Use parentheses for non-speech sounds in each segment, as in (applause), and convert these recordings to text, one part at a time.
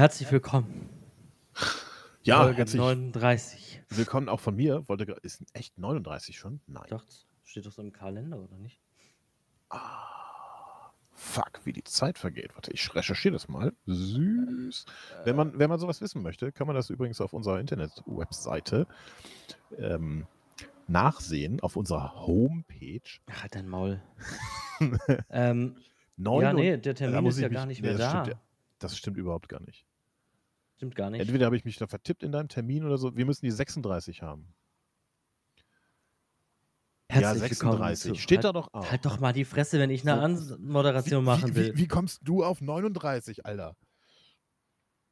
Herzlich willkommen. Ja, Folge herzlich 39. willkommen auch von mir. Wollte, ist echt 39 schon? Nein. Doch, steht doch so im Kalender, oder nicht? Fuck, wie die Zeit vergeht. Warte, ich recherchiere das mal. Süß. Wenn man, wenn man sowas wissen möchte, kann man das übrigens auf unserer Internet-Webseite ähm, nachsehen, auf unserer Homepage. Ach, halt dein Maul. (laughs) ähm, ja, nee, der Termin ist ich ja gar nicht nee, mehr das da. Stimmt, das stimmt überhaupt gar nicht. Stimmt gar nicht. Entweder habe ich mich da vertippt in deinem Termin oder so. Wir müssen die 36 haben. ja, Herzlich willkommen 36. zu- Steht halt, da doch auch. Halt doch mal die Fresse, wenn ich eine So, Anmoderation wie, machen will. Wie, wie kommst du auf 39, Alter?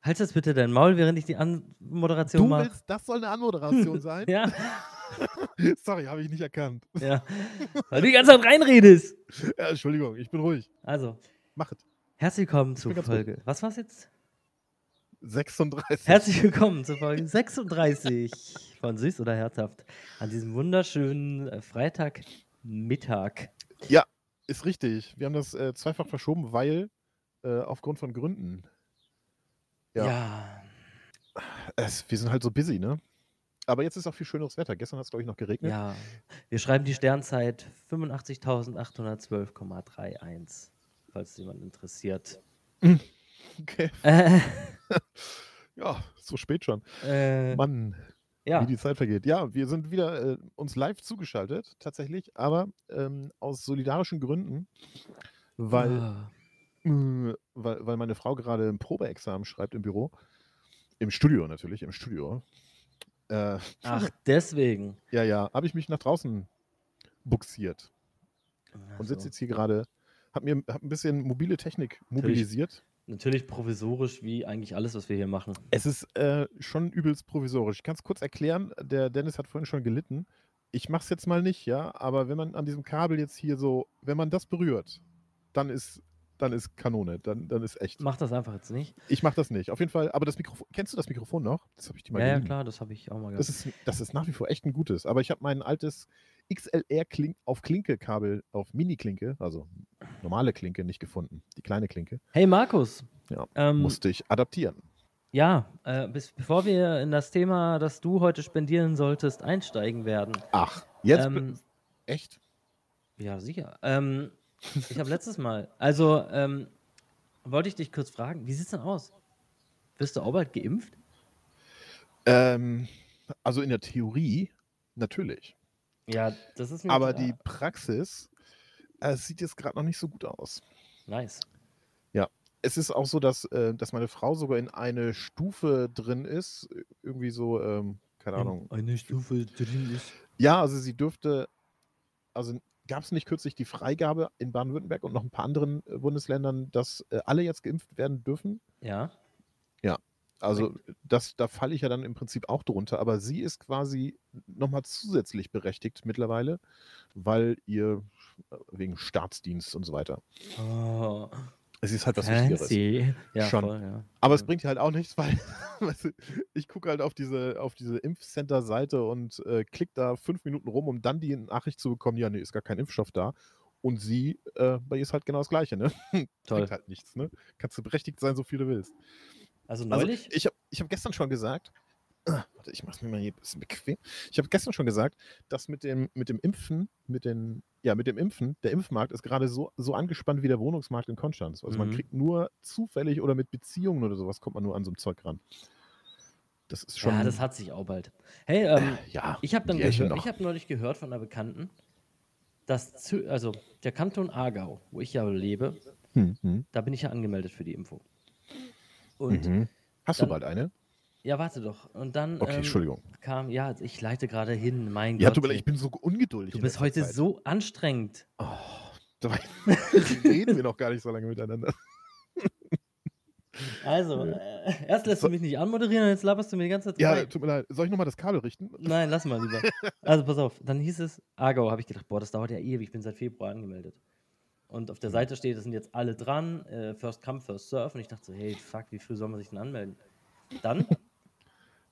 Halt jetzt bitte dein Maul, während ich die Anmoderation Du mache. willst, das soll eine Anmoderation sein? (laughs) Ja, (laughs) Sorry, habe ich nicht erkannt. ja. Weil du die ganze Zeit reinredest. Ja, Entschuldigung, ich bin ruhig. Also, Mach es. herzlich willkommen zu bin ganz Folge. Was war's jetzt? 36. Herzlich willkommen zu Folge 36 von Süß oder Herzhaft an diesem wunderschönen äh, Freitagmittag. ja, ist richtig. Wir haben das äh, zweifach verschoben, weil äh, aufgrund von Gründen. Ja. Ja. Es, wir sind halt so busy, ne? Aber jetzt ist auch viel schöneres Wetter. Gestern hat es, glaube ich, noch geregnet. ja, Wir schreiben die Sternzeit 85.812,31, falls jemand interessiert. Okay. (laughs) Äh, Ja, so spät schon. äh, Mann, ja, wie die Zeit vergeht. Ja, wir sind wieder äh, uns live zugeschaltet, tatsächlich, aber ähm, aus solidarischen Gründen, weil, Ah, äh, weil, weil meine Frau gerade ein Probeexamen schreibt im Büro. Im Studio natürlich, im Studio. Äh, Ach, deswegen. ja, ja, habe ich mich nach draußen buxiert Ach und so. sitze jetzt hier gerade, habe mir hab ein bisschen mobile Technik mobilisiert. Natürlich provisorisch, wie eigentlich alles, was wir hier machen. Es ist äh, schon übelst provisorisch. Ich kann es kurz erklären. Der Dennis hat vorhin schon gelitten. Ich mache es jetzt mal nicht, ja, aber wenn man an diesem Kabel jetzt hier so, wenn man das berührt, dann ist, dann ist Kanone, dann, dann ist echt. Mach das einfach jetzt nicht. Ich mache das nicht. Auf jeden Fall, aber das Mikrofon, kennst du das Mikrofon noch? Das habe ich dir mal Ja, ja, klar, das habe ich auch mal Das gehabt. ist, das ist nach wie vor echt ein gutes. Aber ich habe mein altes XLR -Klink auf Klinke-Kabel, auf Mini-Klinke, also normale Klinke, nicht gefunden. Die kleine Klinke. Hey Markus. Ja, ähm, Musste ich adaptieren. Ja, äh, bis, bevor wir in das Thema, das du heute spendieren solltest, einsteigen werden. Ach, jetzt. ähm, echt? Ja, sicher. Ähm, ich habe letztes Mal, also ähm, wollte ich dich kurz fragen, wie sieht's denn aus? Wirst du auch bald geimpft? Ähm, also in der Theorie natürlich. Ja, das ist mir Aber klar. die Praxis äh, sieht jetzt gerade noch nicht so gut aus. Nice. Es ist auch so, dass, äh, dass meine Frau sogar in eine Stufe drin ist. Irgendwie so, ähm, keine Ahnung. Eine Stufe drin ist. Ja, also sie dürfte, also gab es nicht kürzlich die Freigabe in Baden-Württemberg und noch ein paar anderen äh, Bundesländern, dass äh, alle jetzt geimpft werden dürfen? Ja. Also das, da falle ich ja dann im Prinzip auch drunter, aber sie ist quasi nochmal zusätzlich berechtigt mittlerweile, weil ihr äh, wegen Staatsdienst und so weiter. Oh, Es ist halt was Wichtigeres. fancy. Ja, Schon. voll, ja. Aber es bringt dir halt auch nichts, (laughs) weil ich gucke halt auf diese, auf diese Impfcenter-Seite und äh, klick da fünf Minuten rum, um dann die Nachricht zu bekommen, ja, nee, ist gar kein Impfstoff da. Und sie, äh, bei ihr ist halt genau das Gleiche, ne? (laughs) Toll. Bringt halt nichts, ne? Kannst du berechtigt sein, so viel du willst. Also Also neulich? ich habe ich hab gestern schon gesagt, (clears throat) warte, ich mach's mir mal hier ein bisschen bequem. Ich habe gestern schon gesagt, dass mit dem, mit dem Impfen, mit den, ja, mit dem Impfen, der Impfmarkt ist gerade so, so angespannt wie der Wohnungsmarkt in Konstanz. Also man Mhm. kriegt nur zufällig oder mit Beziehungen oder sowas kommt man nur an so einem Zeug ran. Das ist schon. ja, das hat sich auch bald. Hey, ähm, ja, Ich habe habe neulich gehört von einer Bekannten, dass also der Kanton Aargau, wo ich ja lebe, Hm, hm, da bin ich ja angemeldet für die Impfung. Und mhm. Hast dann- du bald eine? ja, warte doch. Und dann Okay, ähm, Entschuldigung. kam, ja, ich leite gerade hin, mein Ja, Gott. tut mir leid, ey. ich bin so ungeduldig. du bist heute Zeit. so anstrengend. Oh, dabei (laughs) (laughs) reden wir noch gar nicht so lange miteinander. (laughs) Also, äh, erst lässt du mich nicht anmoderieren und jetzt laberst du mir die ganze Zeit Ja, rein. tut mir leid. Soll ich nochmal das Kabel richten? Nein, lass mal lieber. Also pass auf, dann hieß es Aargau, habe ich gedacht, boah, das dauert ja ewig, ich bin seit Februar angemeldet. Und auf der Seite steht, es sind jetzt alle dran, äh, First Come, First Serve. Und ich dachte so, hey, fuck, wie früh soll man sich denn anmelden? Dann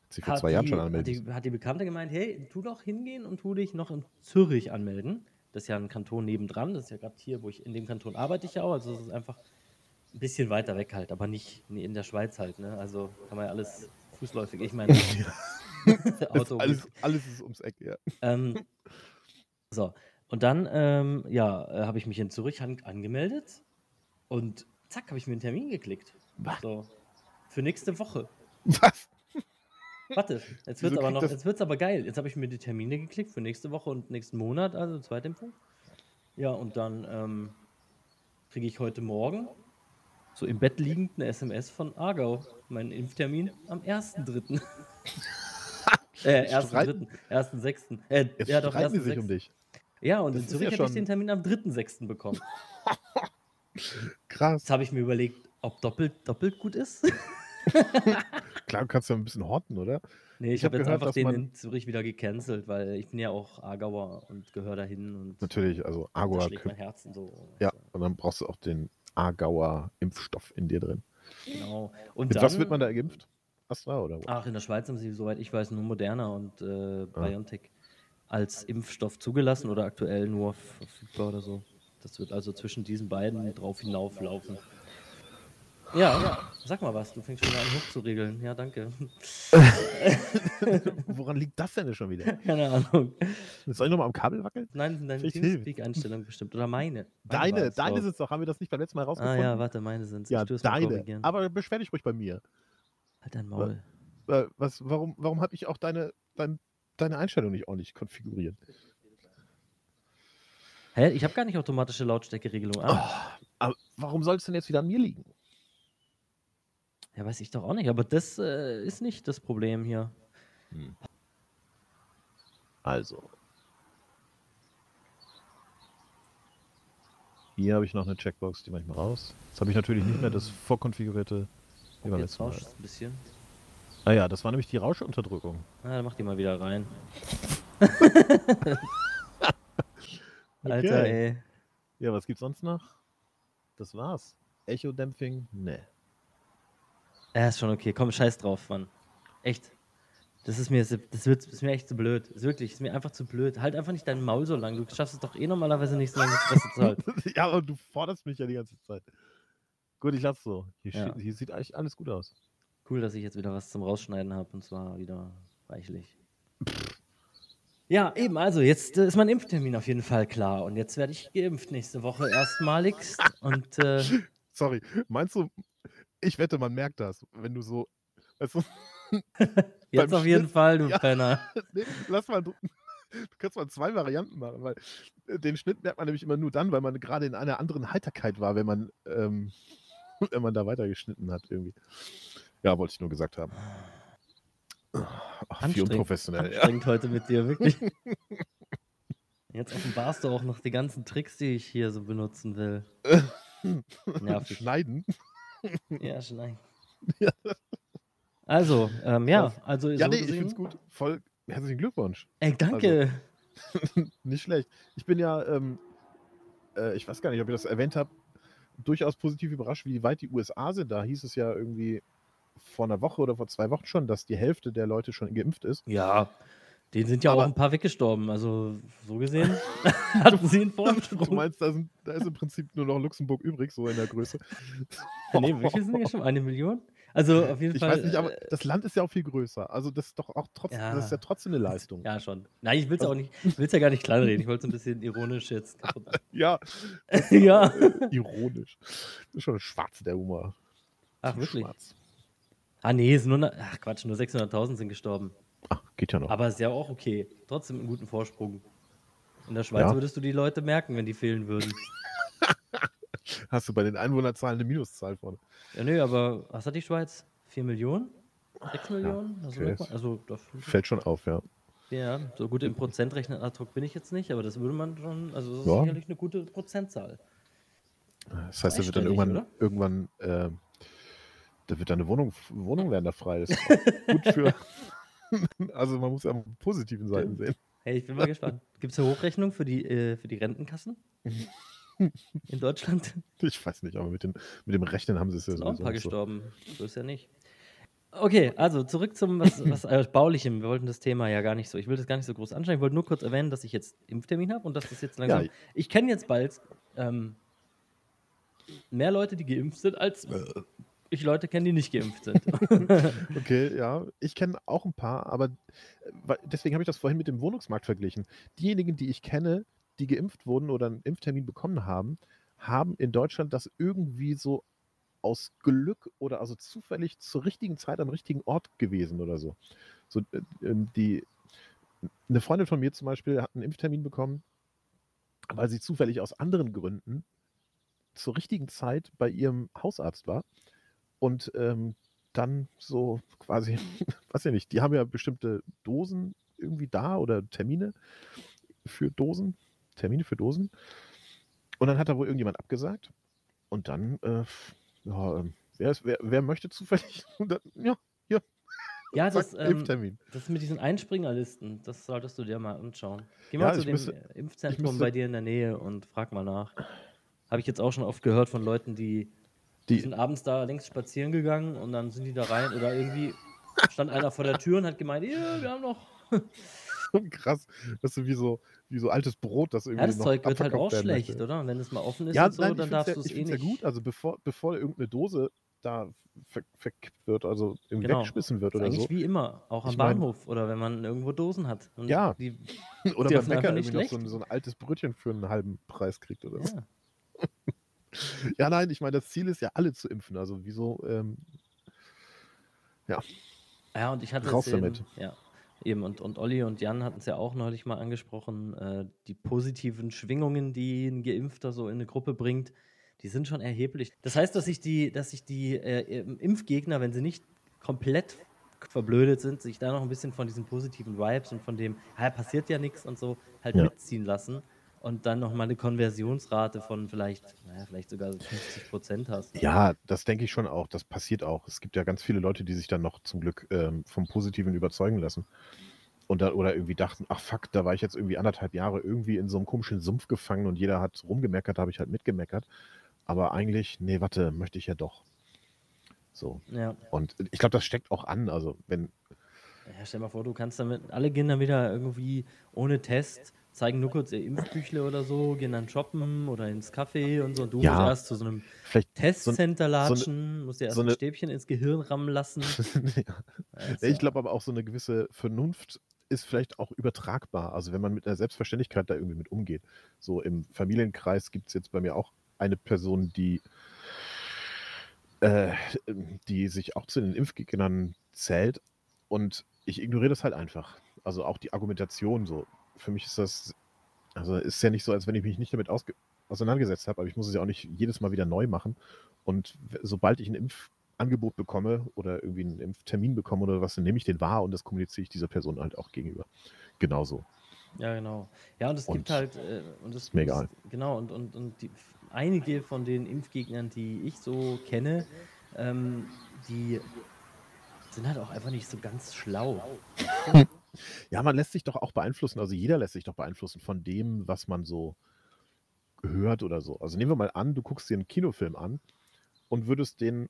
Sie vor hat zwei Jahren die, schon hat, anmelden. die, hat die Bekannte gemeint, hey, tu doch hingehen und tu dich noch in Zürich anmelden. Das ist ja ein Kanton nebendran, das ist ja gerade hier, wo ich in dem Kanton arbeite ich ja auch. Also es ist einfach Ein bisschen weiter weg halt, aber nicht in der Schweiz halt, ne? Also kann man ja alles fußläufig. Ich meine, (laughs) Auto. (laughs) Alles, alles ist ums Eck, ja. Ähm, so, und dann, ähm, ja, äh, habe ich mich in Zürich an angemeldet und zack, habe ich mir einen Termin geklickt. Was? So, für nächste Woche. Was? Warte, jetzt Wieso wird's aber kriegt noch, das- jetzt wird's aber geil. Jetzt habe ich mir die Termine geklickt für nächste Woche und nächsten Monat, also Zweitimpfung. Ja, und dann ähm, kriege ich heute Morgen so im Bett liegend eine SMS von Aargau. Mein Impftermin am 1.3. (laughs) äh, 1.3. 1.6. Äh, Jetzt ja, doch, streiten die sich um 1.6. dich. Ja, und Das in Zürich ja hätte ich den Termin am 3.6. bekommen. (laughs) Krass. Jetzt habe ich mir überlegt, ob doppelt, doppelt gut ist. (laughs) Klar, du kannst ja ein bisschen horten, oder? Nee, ich, Ich hab habe jetzt gehört, einfach den in Zürich wieder gecancelt, weil ich bin ja auch Aargauer und gehöre dahin und Natürlich, also da Agua. schlägt mein Herz und so. Ja, und dann brauchst du auch den Aargauer Impfstoff in dir drin. Genau. Und Mit dann, was wird man da geimpft? Astra oder wo? Ach, in der Schweiz haben sie, soweit ich weiß, nur Moderna und Ah. äh, BioNTech als Impfstoff zugelassen oder aktuell nur verfügbar oder so. Das wird also zwischen diesen beiden drauf hinauflaufen. Ja, sag mal was, du fängst schon wieder an hochzuregeln. Ja, danke. (laughs) Woran liegt das denn schon wieder? Keine Ahnung. Soll ich nochmal am Kabel wackeln? Nein, sind deine. Teamspeak-Einstellungen bestimmt. Oder meine. Deine, deine doch. sind es doch. Haben wir das nicht beim letzten Mal Ah rausgefunden? ja, warte, meine sind es. Ja, deine. Aber beschwer dich ruhig bei mir. halt dein Maul. Äh, was, warum warum habe ich auch deine, dein, deine Einstellung nicht ordentlich konfiguriert? Hä? Ich habe gar nicht automatische Lautstärkeregelung an. Oh, aber warum soll es denn jetzt wieder an mir liegen? Ja, weiß ich doch auch nicht. Aber das äh, ist nicht das Problem hier. Also. Hier habe ich noch eine Checkbox, die mache ich mal raus. Jetzt habe ich natürlich nicht mehr das vorkonfigurierte. Wie beim Jetzt rauscht ein bisschen. Ah ja, das war nämlich die Rauschunterdrückung. Ah, dann mach die mal wieder rein. (laughs) Alter, Okay. ey. Ja, was gibt's sonst noch? Das war's. Echo-Dämpfing? Nee. Ja, ist schon okay. Komm, scheiß drauf, Mann. Echt. Das ist mir, das wird, ist mir echt zu blöd. Ist wirklich, ist mir einfach zu blöd. Halt einfach nicht dein Maul so lang. Du schaffst es doch eh normalerweise nicht so lange Fresse zu halten. (laughs) ja, aber du forderst mich ja die ganze Zeit. Gut, ich lasse so. Hier, Ja. hier sieht eigentlich alles gut aus. Cool, dass ich jetzt wieder was zum Rausschneiden habe und zwar wieder reichlich. Ja, eben, also jetzt äh, ist mein Impftermin auf jeden Fall klar und jetzt werde ich geimpft nächste Woche erstmaligst und äh, (laughs) Sorry, meinst du, ich wette, man merkt das, wenn du so. Weißt du, (laughs) jetzt auf jeden Schnitt- Fall, du (laughs) Ja. Penner. nee, lass mal. Du kannst mal zwei Varianten machen, weil äh, den Schnitt merkt man nämlich immer nur dann, weil man gerade in einer anderen Heiterkeit war, wenn man, ähm, wenn man da weitergeschnitten hat irgendwie. Ja, wollte ich nur gesagt haben. Ach, wie Anstrengend, unprofessionell. Ja. Anstrengend heute mit dir, wirklich. (laughs) Jetzt offenbarst du auch noch die ganzen Tricks, die ich hier so benutzen will. Nervig. Schneiden. Ja, schneiden. (laughs) Ja. Also, ähm, ja, also Ja, so nee, ich gesehen- find's gut. Voll herzlichen Glückwunsch. Ey, danke. (laughs) Nicht schlecht. Ich bin ja, ähm, äh, ich weiß gar nicht, ob ich das erwähnt habe, durchaus positiv überrascht, wie weit die USA sind. Da hieß es ja irgendwie vor einer Woche oder vor zwei Wochen schon, dass die Hälfte der Leute schon geimpft ist. Ja, denen sind ja auch Aber- ein paar weggestorben. Also, so gesehen (laughs) (laughs) hatten sie einen Du Vorsprung. meinst, da, sind, da ist im Prinzip nur noch Luxemburg übrig, so in der Größe. (laughs) nee, wie viel sind die schon? Eine Million? Also, auf jeden Ich Fall. weiß nicht, aber äh, das Land ist ja auch viel größer. Also das ist doch auch trotzdem, Ja. das ist ja trotzdem eine Leistung. Ja, schon. Nein, ich will es Also- auch nicht, ich will's ja gar nicht kleinreden. Ich wollte es ein bisschen ironisch jetzt. Ja, ja. ironisch. Das ist schon schwarz, der Humor. Ach, wirklich? Schwarz. Ah, nee, es sind nur, ach Quatsch, nur 600.000 sind gestorben. Ach, geht ja noch. Aber ist ja auch okay. Trotzdem einen guten Vorsprung. In der Schweiz Ja. würdest du die Leute merken, wenn die fehlen würden. (laughs) Hast du bei den Einwohnerzahlen eine Minuszahl vorne? Ja, nö, aber was hat die Schweiz? 4 Millionen? 6 Millionen? Also, okay. also das, Fällt schon auf, ja. ja, so gut im Prozentrechnen ad hoc bin ich jetzt nicht, aber das würde man schon, also das ist Ja. sicherlich eine gute Prozentzahl. Das heißt, da wird dann irgendwann, oder? irgendwann äh, da wird dann eine Wohnung, Wohnung werden da frei. Das ist (laughs) gut für. also man muss ja die positiven Seiten sehen. Hey, ich bin mal gespannt. Gibt es eine Hochrechnung für die, äh, für die Rentenkassen? (laughs) In Deutschland Ich weiß nicht, aber mit, den, mit dem Rechnen haben sie es ja sind auch ein paar so. gestorben. So ist ja nicht. Okay, also zurück zum was, was äh, Baulichem. Wir wollten das Thema ja gar nicht so. Ich will das gar nicht so groß anschauen. Ich wollte nur kurz erwähnen, dass ich jetzt Impftermin habe und dass das jetzt langsam. Ja. Ich kenne jetzt bald ähm, mehr Leute, die geimpft sind, als ich Leute kenne, die nicht geimpft sind. (laughs) okay, (laughs) ja. Ich kenne auch ein paar, aber äh, deswegen habe ich das vorhin mit dem Wohnungsmarkt verglichen. Diejenigen, die ich kenne, die geimpft wurden oder einen Impftermin bekommen haben, haben in Deutschland das irgendwie so aus Glück oder also zufällig zur richtigen Zeit am richtigen Ort gewesen oder so. So äh, ähm, die eine Freundin von mir zum Beispiel hat einen Impftermin bekommen, weil sie zufällig aus anderen Gründen zur richtigen Zeit bei ihrem Hausarzt war und ähm, dann so quasi, (laughs) weiß ja nicht, die haben ja bestimmte Dosen irgendwie da oder Termine für Dosen, Termine für Dosen. Und dann hat da wohl irgendjemand abgesagt. Und dann, äh, ja, ähm, wer, ist, wer, wer, möchte zufällig? (laughs) ja, ja. (laughs) Ja, das, ähm, das mit diesen Einspringerlisten, das solltest du dir mal anschauen. Geh mal ja, zu dem müsste, Impfzentrum bei dir in der Nähe und frag mal nach. Habe ich jetzt auch schon oft gehört von Leuten, die die, sind abends da längst spazieren gegangen und dann sind die da rein oder irgendwie stand einer vor der Tür und hat gemeint, ja, wir haben noch. (laughs) Krass. Das ist wie so, wie so altes Brot, das irgendwie. Ja, das Zeug wird halt auch schlecht, möchte. oder? Und wenn es mal offen ist ja, und so, nein, dann darfst du es eh nicht. ja gut, also bevor, bevor irgendeine Dose da ver verkippt wird, also irgendwie genau. weggeschmissen wird oder eigentlich so. wie immer, auch am ich Bahnhof mein, oder wenn man irgendwo Dosen hat. Und ja. Die, (laughs) oder beim Bäcker irgendwie noch so ein, so ein, altes Brötchen für einen halben Preis kriegt oder so. Ja. Ja, nein, ich meine, das Ziel ist ja, alle zu impfen. Also wieso, ähm, ja. Ja, und ich hatte Raus eben, damit. Ja, eben. Und, und Olli und Jan hatten es ja auch neulich mal angesprochen, äh, die positiven Schwingungen, die ein Geimpfter so in eine Gruppe bringt, die sind schon erheblich. Das heißt, dass sich die, dass sich die äh, Impfgegner, wenn sie nicht komplett verblödet sind, sich da noch ein bisschen von diesen positiven Vibes und von dem, ja, passiert ja nichts und so, halt ja. mitziehen lassen und dann noch mal eine Konversionsrate von vielleicht, naja, vielleicht sogar 50 Prozent hast. Ja, das denke ich schon auch. Das passiert auch. Es gibt ja ganz viele Leute, die sich dann noch zum Glück ähm, vom Positiven überzeugen lassen. Und da, oder irgendwie dachten, ach fuck, da war ich jetzt irgendwie anderthalb Jahre irgendwie in so einem komischen Sumpf gefangen und jeder hat rumgemeckert, da habe ich halt mitgemeckert. Aber eigentlich, nee, warte, möchte ich ja doch. So. Ja. Und ich glaube, das steckt auch an. Also, wenn. Ja, stell mal vor, du kannst damit, alle gehen dann wieder irgendwie ohne Test zeigen nur kurz ihr Impfbüchle oder so, gehen dann shoppen oder ins Café und so. Und du ja, musst erst zu so einem Testcenter latschen, so musst dir erst so ein Stäbchen ins Gehirn rammen lassen. (laughs) ja. Also. Ich glaube aber auch so eine gewisse Vernunft ist vielleicht auch übertragbar. Also wenn man mit einer Selbstverständlichkeit da irgendwie mit umgeht. So im Familienkreis gibt es jetzt bei mir auch eine Person, die, äh, die sich auch zu den Impfgegnern zählt. Und ich ignoriere das halt einfach. Also auch die Argumentation so für mich ist das, also ist ja nicht so, als wenn ich mich nicht damit auseinandergesetzt habe, aber ich muss es ja auch nicht jedes Mal wieder neu machen. Und sobald ich ein Impfangebot bekomme oder irgendwie einen Impftermin bekomme oder was, dann nehme ich den wahr und das kommuniziere ich dieser Person halt auch gegenüber. Genauso. Ja, genau. Ja, und es gibt halt, äh, und mir egal. Genau, und, und, und die, einige von den Impfgegnern, die ich so kenne, ähm, die sind halt auch einfach nicht so ganz schlau. (laughs) Ja, man lässt sich doch auch beeinflussen, also jeder lässt sich doch beeinflussen von dem, was man so hört oder so. Also nehmen wir mal an, du guckst dir einen Kinofilm an und würdest den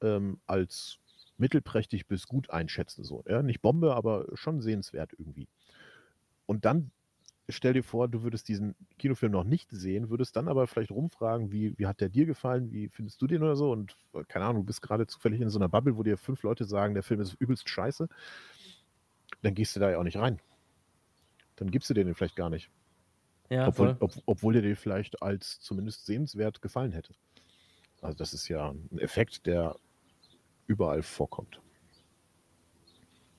ähm, als mittelprächtig bis gut einschätzen. So. Ja? Nicht Bombe, aber schon sehenswert irgendwie. Und dann stell dir vor, du würdest diesen Kinofilm noch nicht sehen, würdest dann aber vielleicht rumfragen, wie, wie hat der dir gefallen, wie findest du den oder so? Und keine Ahnung, du bist gerade zufällig in so einer Bubble, wo dir fünf Leute sagen, der Film ist übelst scheiße dann gehst du da ja auch nicht rein. Dann gibst du dir den vielleicht gar nicht. Ja, obwohl, ob, obwohl der dir vielleicht als zumindest sehenswert gefallen hätte. Also das ist ja ein Effekt, der überall vorkommt.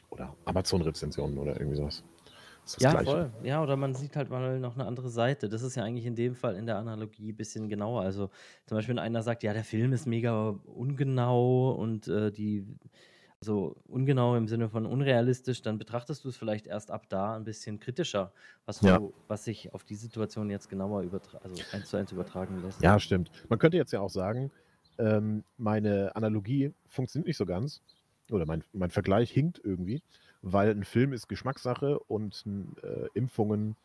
Oder Amazon-Rezensionen oder irgendwie sowas. ja, Gleiche. voll. Ja, oder man sieht halt mal noch eine andere Seite. Das ist ja eigentlich in dem Fall in der Analogie ein bisschen genauer. Also zum Beispiel, wenn einer sagt, ja, der Film ist mega ungenau und äh, die so ungenau im Sinne von unrealistisch, dann betrachtest du es vielleicht erst ab da ein bisschen kritischer, was, ja. du, was sich auf die Situation jetzt genauer übertra also eins zu eins übertragen lässt. Ja, stimmt. Man könnte jetzt ja auch sagen, ähm, meine Analogie funktioniert nicht so ganz oder mein, mein Vergleich hinkt irgendwie, weil ein Film ist Geschmackssache und äh, Impfungen,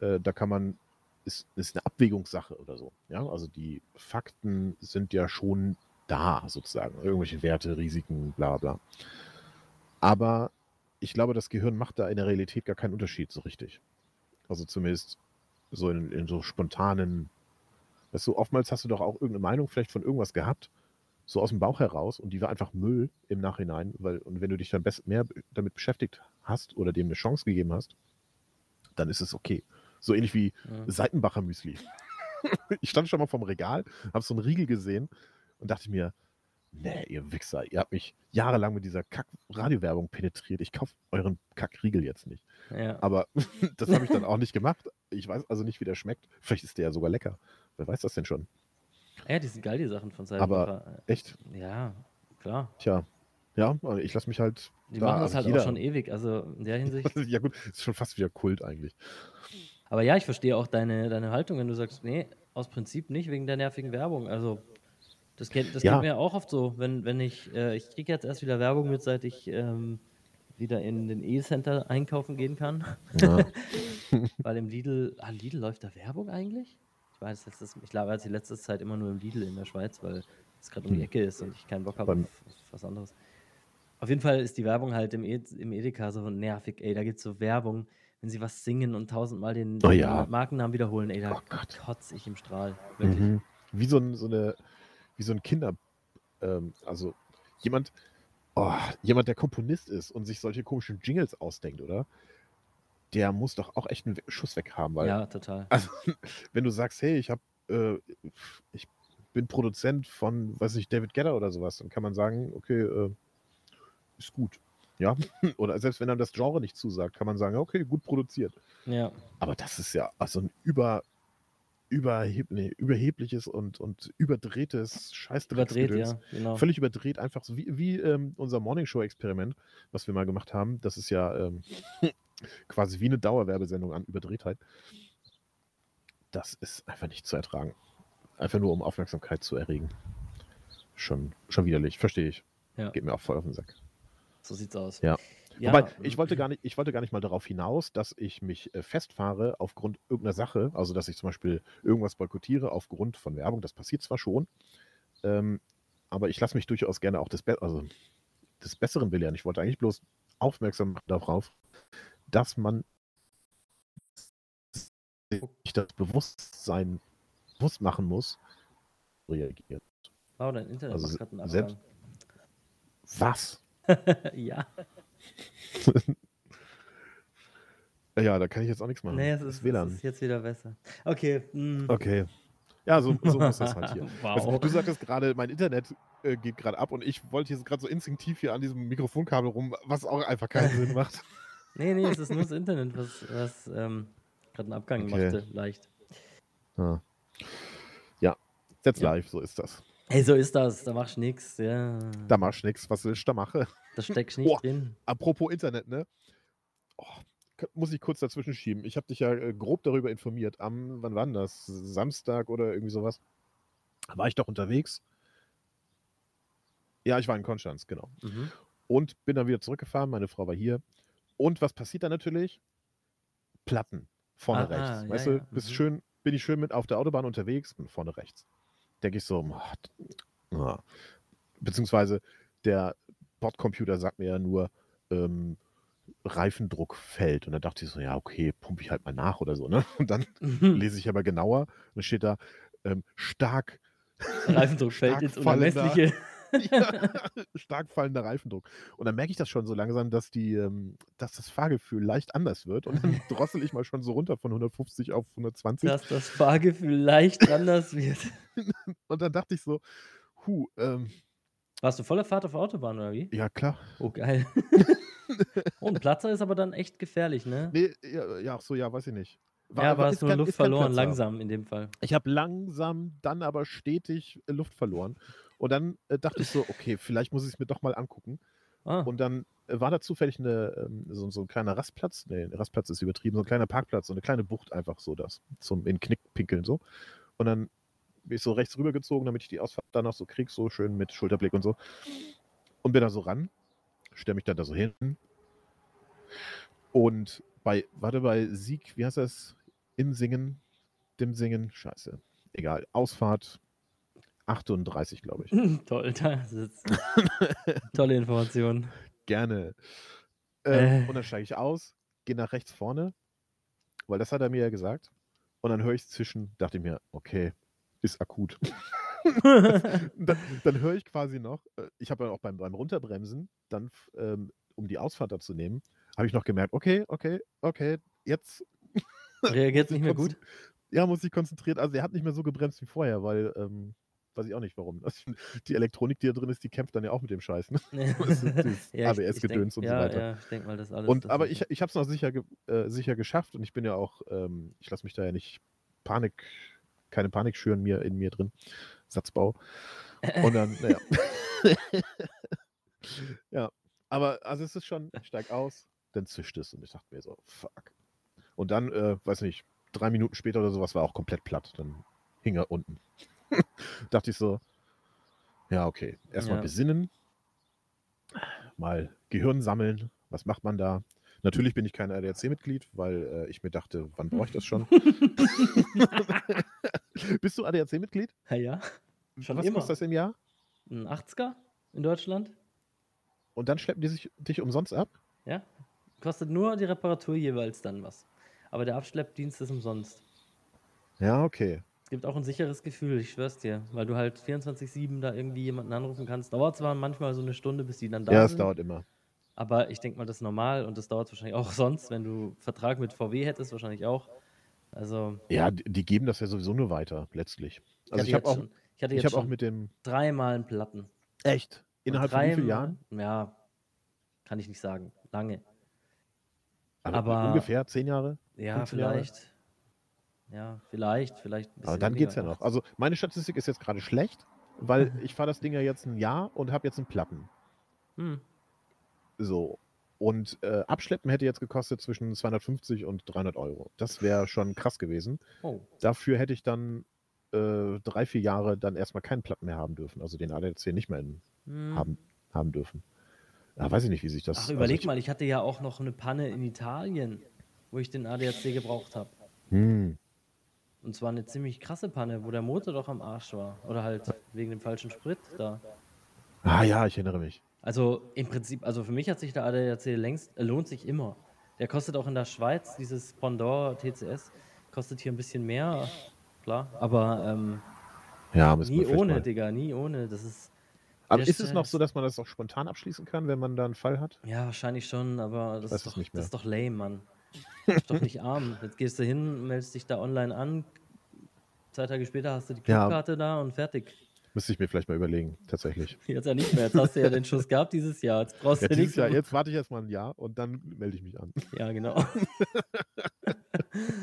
äh, da kann man, ist, ist eine Abwägungssache oder so. Ja, also die Fakten sind ja schon da, sozusagen. Irgendwelche Werte, Risiken, bla bla. Aber ich glaube, das Gehirn macht da in der Realität gar keinen Unterschied so richtig. Also zumindest so in, in so spontanen Weißt du, oftmals hast du doch auch irgendeine Meinung vielleicht von irgendwas gehabt, so aus dem Bauch heraus und die war einfach Müll im Nachhinein, weil und wenn du dich dann mehr damit beschäftigt hast oder dem eine Chance gegeben hast, dann ist es okay. So ähnlich wie Ja. Seitenbacher Müsli. (laughs) ich stand schon mal vom Regal, habe so einen Riegel gesehen und dachte mir, nee, ihr Wichser, ihr habt mich jahrelang mit dieser Kack-Radiowerbung penetriert. Ich kaufe euren Kack-Riegel jetzt nicht. Ja. Aber (laughs) das habe ich dann auch nicht gemacht. Ich weiß also nicht, wie der schmeckt. Vielleicht ist der ja sogar lecker. Wer weiß das denn schon? ja, die sind geil, die Sachen von Aber- Cyberpunk. Echt? Ja, klar. Tja. Ja, ich lasse mich halt. Die da- machen das also halt jeder- auch schon ewig. Also in der Hinsicht. (laughs) ja, gut, ist schon fast wieder Kult eigentlich. Aber ja, ich verstehe auch deine, deine Haltung, wenn du sagst, nee, aus Prinzip nicht, wegen der nervigen Werbung. Also, das geht, das Ja. geht mir auch oft so, wenn, wenn ich, äh, ich kriege jetzt erst wieder Werbung mit, seit ich ähm, wieder in den E-Center einkaufen gehen kann. Ja. (laughs) Weil im Lidl, ah, Lidl läuft da Werbung eigentlich? Ich weiß, letztes, ich glaube, jetzt die letzte Zeit immer nur im Lidl in der Schweiz, weil es gerade um die Hm. Ecke ist und ich keinen Bock habe auf, auf was anderes. Auf jeden Fall ist die Werbung halt im, e im Edeka so nervig, ey. Da gibt es so Werbung, wenn sie was singen und tausendmal den, Oh den ja. Markennamen wiederholen, ey, da Oh kotze ich im Strahl. Wirklich. Mhm. Wie so ein, so eine, wie so ein Kinder, ähm, also jemand, oh, jemand, der Komponist ist und sich solche komischen Jingles ausdenkt, oder? Der muss doch auch echt einen Schuss weg haben, weil, Ja, total. also, (laughs) wenn du sagst, hey, ich habe, äh, ich bin Produzent von, weiß nicht, David Gedder oder sowas, dann kann man sagen, okay, äh, ist gut. Ja, (laughs) oder selbst wenn einem das Genre nicht zusagt, kann man sagen, okay, gut produziert. Ja, Aber das ist ja also ein über, überheb, nee, überhebliches und, und überdrehtes überdreht, Scheißdrecksgedöns. ja, genau. Völlig überdreht, einfach so wie, wie ähm, unser Morningshow-Experiment, was wir mal gemacht haben. Das ist ja ähm, (laughs) quasi wie eine Dauerwerbesendung an Überdrehtheit. Das ist einfach nicht zu ertragen. Einfach nur, um Aufmerksamkeit zu erregen. Schon, schon widerlich, verstehe ich. Ja. Geht mir auch voll auf den Sack. So sieht's aus. Ja. Ja, Wobei, ich wollte, gar nicht, ich wollte gar nicht mal darauf hinaus, dass ich mich äh, festfahre aufgrund irgendeiner Sache, also dass ich zum Beispiel irgendwas boykottiere aufgrund von Werbung. Das passiert zwar schon, ähm, aber ich lasse mich durchaus gerne auch des, Be also des Besseren belehren. Ich wollte eigentlich bloß aufmerksam darauf, dass man sich das Bewusstsein bewusst machen muss, reagiert. Wow, dein Internet Also macht gerade einen selbst- Was? Abgang. (laughs) ja, Ja, da kann ich jetzt auch nichts machen. nee, es Das ist, es WLAN. ist jetzt wieder besser. Okay. mm. Okay. Ja, so, so muss das halt hier. (laughs) wow. Also, du sagtest gerade, mein Internet äh, geht gerade ab und ich wollte jetzt gerade so instinktiv hier an diesem Mikrofonkabel rum, was auch einfach keinen Sinn (laughs) macht. Nee, nee, es ist nur das Internet, was, was ähm, gerade einen Abgang Okay. machte, leicht. Ja, ja that's Ja. live, so ist das. Hey, so ist das, da machst du nix, ja. Da machst du nichts, was ich da mache. Da steckst (laughs) du nicht Boah. drin. Apropos Internet, ne? Oh, muss ich kurz dazwischen schieben. Ich habe dich ja äh, grob darüber informiert. Am, wann war das? Samstag oder irgendwie sowas? War ich doch unterwegs? Ja, ich war in Konstanz, genau. Mhm. Und bin dann wieder zurückgefahren. Meine Frau war hier. Und was passiert da natürlich? Platten. Vorne Ah, ah, rechts. ja, weißt ja, du, bist mhm. schön, bin ich schön mit auf der Autobahn unterwegs und vorne rechts. Denke ich so, ah. beziehungsweise der Bordcomputer sagt mir ja nur, ähm, Reifendruck fällt. Und dann dachte ich so, ja, okay, pumpe ich halt mal nach oder so. Ne? (laughs) Und dann Mhm. lese ich aber genauer und steht da ähm, stark, Reifendruck (laughs) fällt ins Unermessliche. Ja, (laughs) stark fallender Reifendruck. Und dann merke ich das schon so langsam, dass, die, ähm, dass das Fahrgefühl leicht anders wird. Und dann (laughs) drossel ich mal schon so runter von 150 auf 120. Dass das Fahrgefühl leicht anders wird. (laughs) Und dann dachte ich so, hu, ähm, Warst du voller Fahrt auf der Autobahn oder wie? ja klar. Oh, geil. oh, ein Platzer ist aber dann echt gefährlich, ne? Nee, ja, ja, ach so, ja, weiß ich nicht. War- ja, aber hast kein- Luft verloren, langsam in dem Fall. Ich habe langsam, dann aber stetig äh, Luft verloren. Und dann äh, dachte ich so, okay, vielleicht muss ich es mir doch mal angucken. Ah, Und dann äh, war da zufällig eine, ähm, so, so ein kleiner Rastplatz. Nee, Rastplatz ist übertrieben, so ein kleiner Parkplatz, so eine kleine Bucht einfach so das. Zum in Knick pinkeln so. Und dann bin ich so rechts rübergezogen, damit ich die Ausfahrt danach so krieg, so schön mit Schulterblick und so. Und bin da so ran, stelle mich dann da so hin. Und bei, warte, bei Sieg, wie heißt das? Im Singen, dem Singen, scheiße. Egal, Ausfahrt 38, glaube ich. (laughs) toll, das (laughs) ist tolle Information. Gerne. Ähm, Äh. Und dann steige ich aus, gehe nach rechts vorne, weil das hat er mir ja gesagt. Und dann höre ich zwischen, dachte ich mir, okay, ist akut. (laughs) dann, dann höre ich quasi noch, äh, ich habe dann auch beim, beim Runterbremsen, dann, ähm, um die Ausfahrt da zu nehmen, habe ich noch gemerkt, okay, okay, okay, jetzt. Reagiert nicht mehr gut? Ja, muss ich konzentriert. Also er hat nicht mehr so gebremst wie vorher, weil, ähm, weiß ich auch nicht warum. (laughs) Die Elektronik, die da drin ist, die kämpft dann ja auch mit dem Scheiß. Ne? (laughs) (laughs) ja, ABS-Gedöns und ja, so weiter. Ja, ich denke mal, das alles. Und, das aber ich, ich habe es noch sicher, äh, sicher geschafft und ich bin ja auch, ähm, ich lasse mich da ja nicht Panik, keine Panik schüren mir in mir drin. Satzbau. Und dann, naja. ja, aber also es ist schon, ich steig aus, dann zischt es und ich dachte mir so, fuck. Und dann, äh, weiß nicht, drei Minuten später oder sowas war auch komplett platt. Dann hing er unten. (laughs) dachte ich so, ja, okay, erstmal Ja. besinnen, mal Gehirn sammeln. Was macht man da? Natürlich bin ich kein ADAC-Mitglied, weil äh, ich mir dachte, wann brauche ich das schon? (laughs) Bist du ADAC-Mitglied? Ja, ja. Schon Was immer. kostet das im Jahr? Ein 80er in Deutschland? Und dann schleppen die sich, dich umsonst ab? Ja. Kostet nur die Reparatur jeweils dann was. Aber der Abschleppdienst ist umsonst. Ja, okay. Es gibt auch ein sicheres Gefühl, ich schwör's dir, weil du halt 24-7 da irgendwie jemanden anrufen kannst. Dauert zwar manchmal so eine Stunde, bis die dann da Ja, es sind. dauert immer. Aber ich denke mal, das ist normal und das dauert wahrscheinlich auch (laughs) sonst, wenn du Vertrag mit VW hättest, wahrscheinlich auch. Also, Ja, die, geben das ja sowieso nur weiter, letztlich. Also hatte ich habe auch, schon, ich hatte ich jetzt hab auch mit dem. dreimal einen Platten. Echt? Innerhalb von wie vielen Jahren? Ja, kann ich nicht sagen. Lange. Also Aber- ungefähr zehn Jahre? Ja, 15 Jahre? Ja, vielleicht, vielleicht. ein Aber dann geht's ja weniger. noch. Also meine Statistik ist jetzt gerade schlecht, weil (laughs) ich fahre das Ding ja jetzt ein Jahr und habe jetzt einen Platten. Hm. So. Und äh, Abschleppen hätte jetzt gekostet zwischen 250 und 300 Euro. Das wäre schon krass gewesen. Oh, Dafür hätte ich dann äh, drei, vier Jahre dann erstmal keinen Platten mehr haben dürfen. Also den ADAC nicht mehr in, hm. haben, haben dürfen. Ja, weiß ich nicht, wie sich das. Ach, also überleg ich, mal, ich hatte ja auch noch eine Panne in Italien, wo ich den ADAC gebraucht habe. Hm, Und zwar eine ziemlich krasse Panne, wo der Motor doch am Arsch war. Oder halt wegen dem falschen Sprit da. ah ja, ich erinnere mich. Also im Prinzip, also für mich hat sich der ADAC längst, äh, lohnt sich immer. Der kostet auch in der Schweiz, dieses Pendant TCS, kostet hier ein bisschen mehr, klar. Aber ähm, Ja, nie ohne, mal- Digga, nie ohne. Das ist, Aber ist es noch so, dass man das auch spontan abschließen kann, wenn man da einen Fall hat? ja, wahrscheinlich schon, aber das, ist doch, das ist doch lame, Mann. Ist doch nicht arm. Jetzt gehst du hin, meldest dich da online an, zwei Tage später hast du die Ja. Clubkarte da und fertig. Müsste ich mir vielleicht mal überlegen, tatsächlich. (laughs) Jetzt ja nicht mehr. Jetzt hast du ja den Schuss gehabt dieses Jahr. Jetzt brauchst Ja, du nichts Jahr, mehr. jetzt warte ich erstmal ein Jahr und dann melde ich mich an. Ja, genau.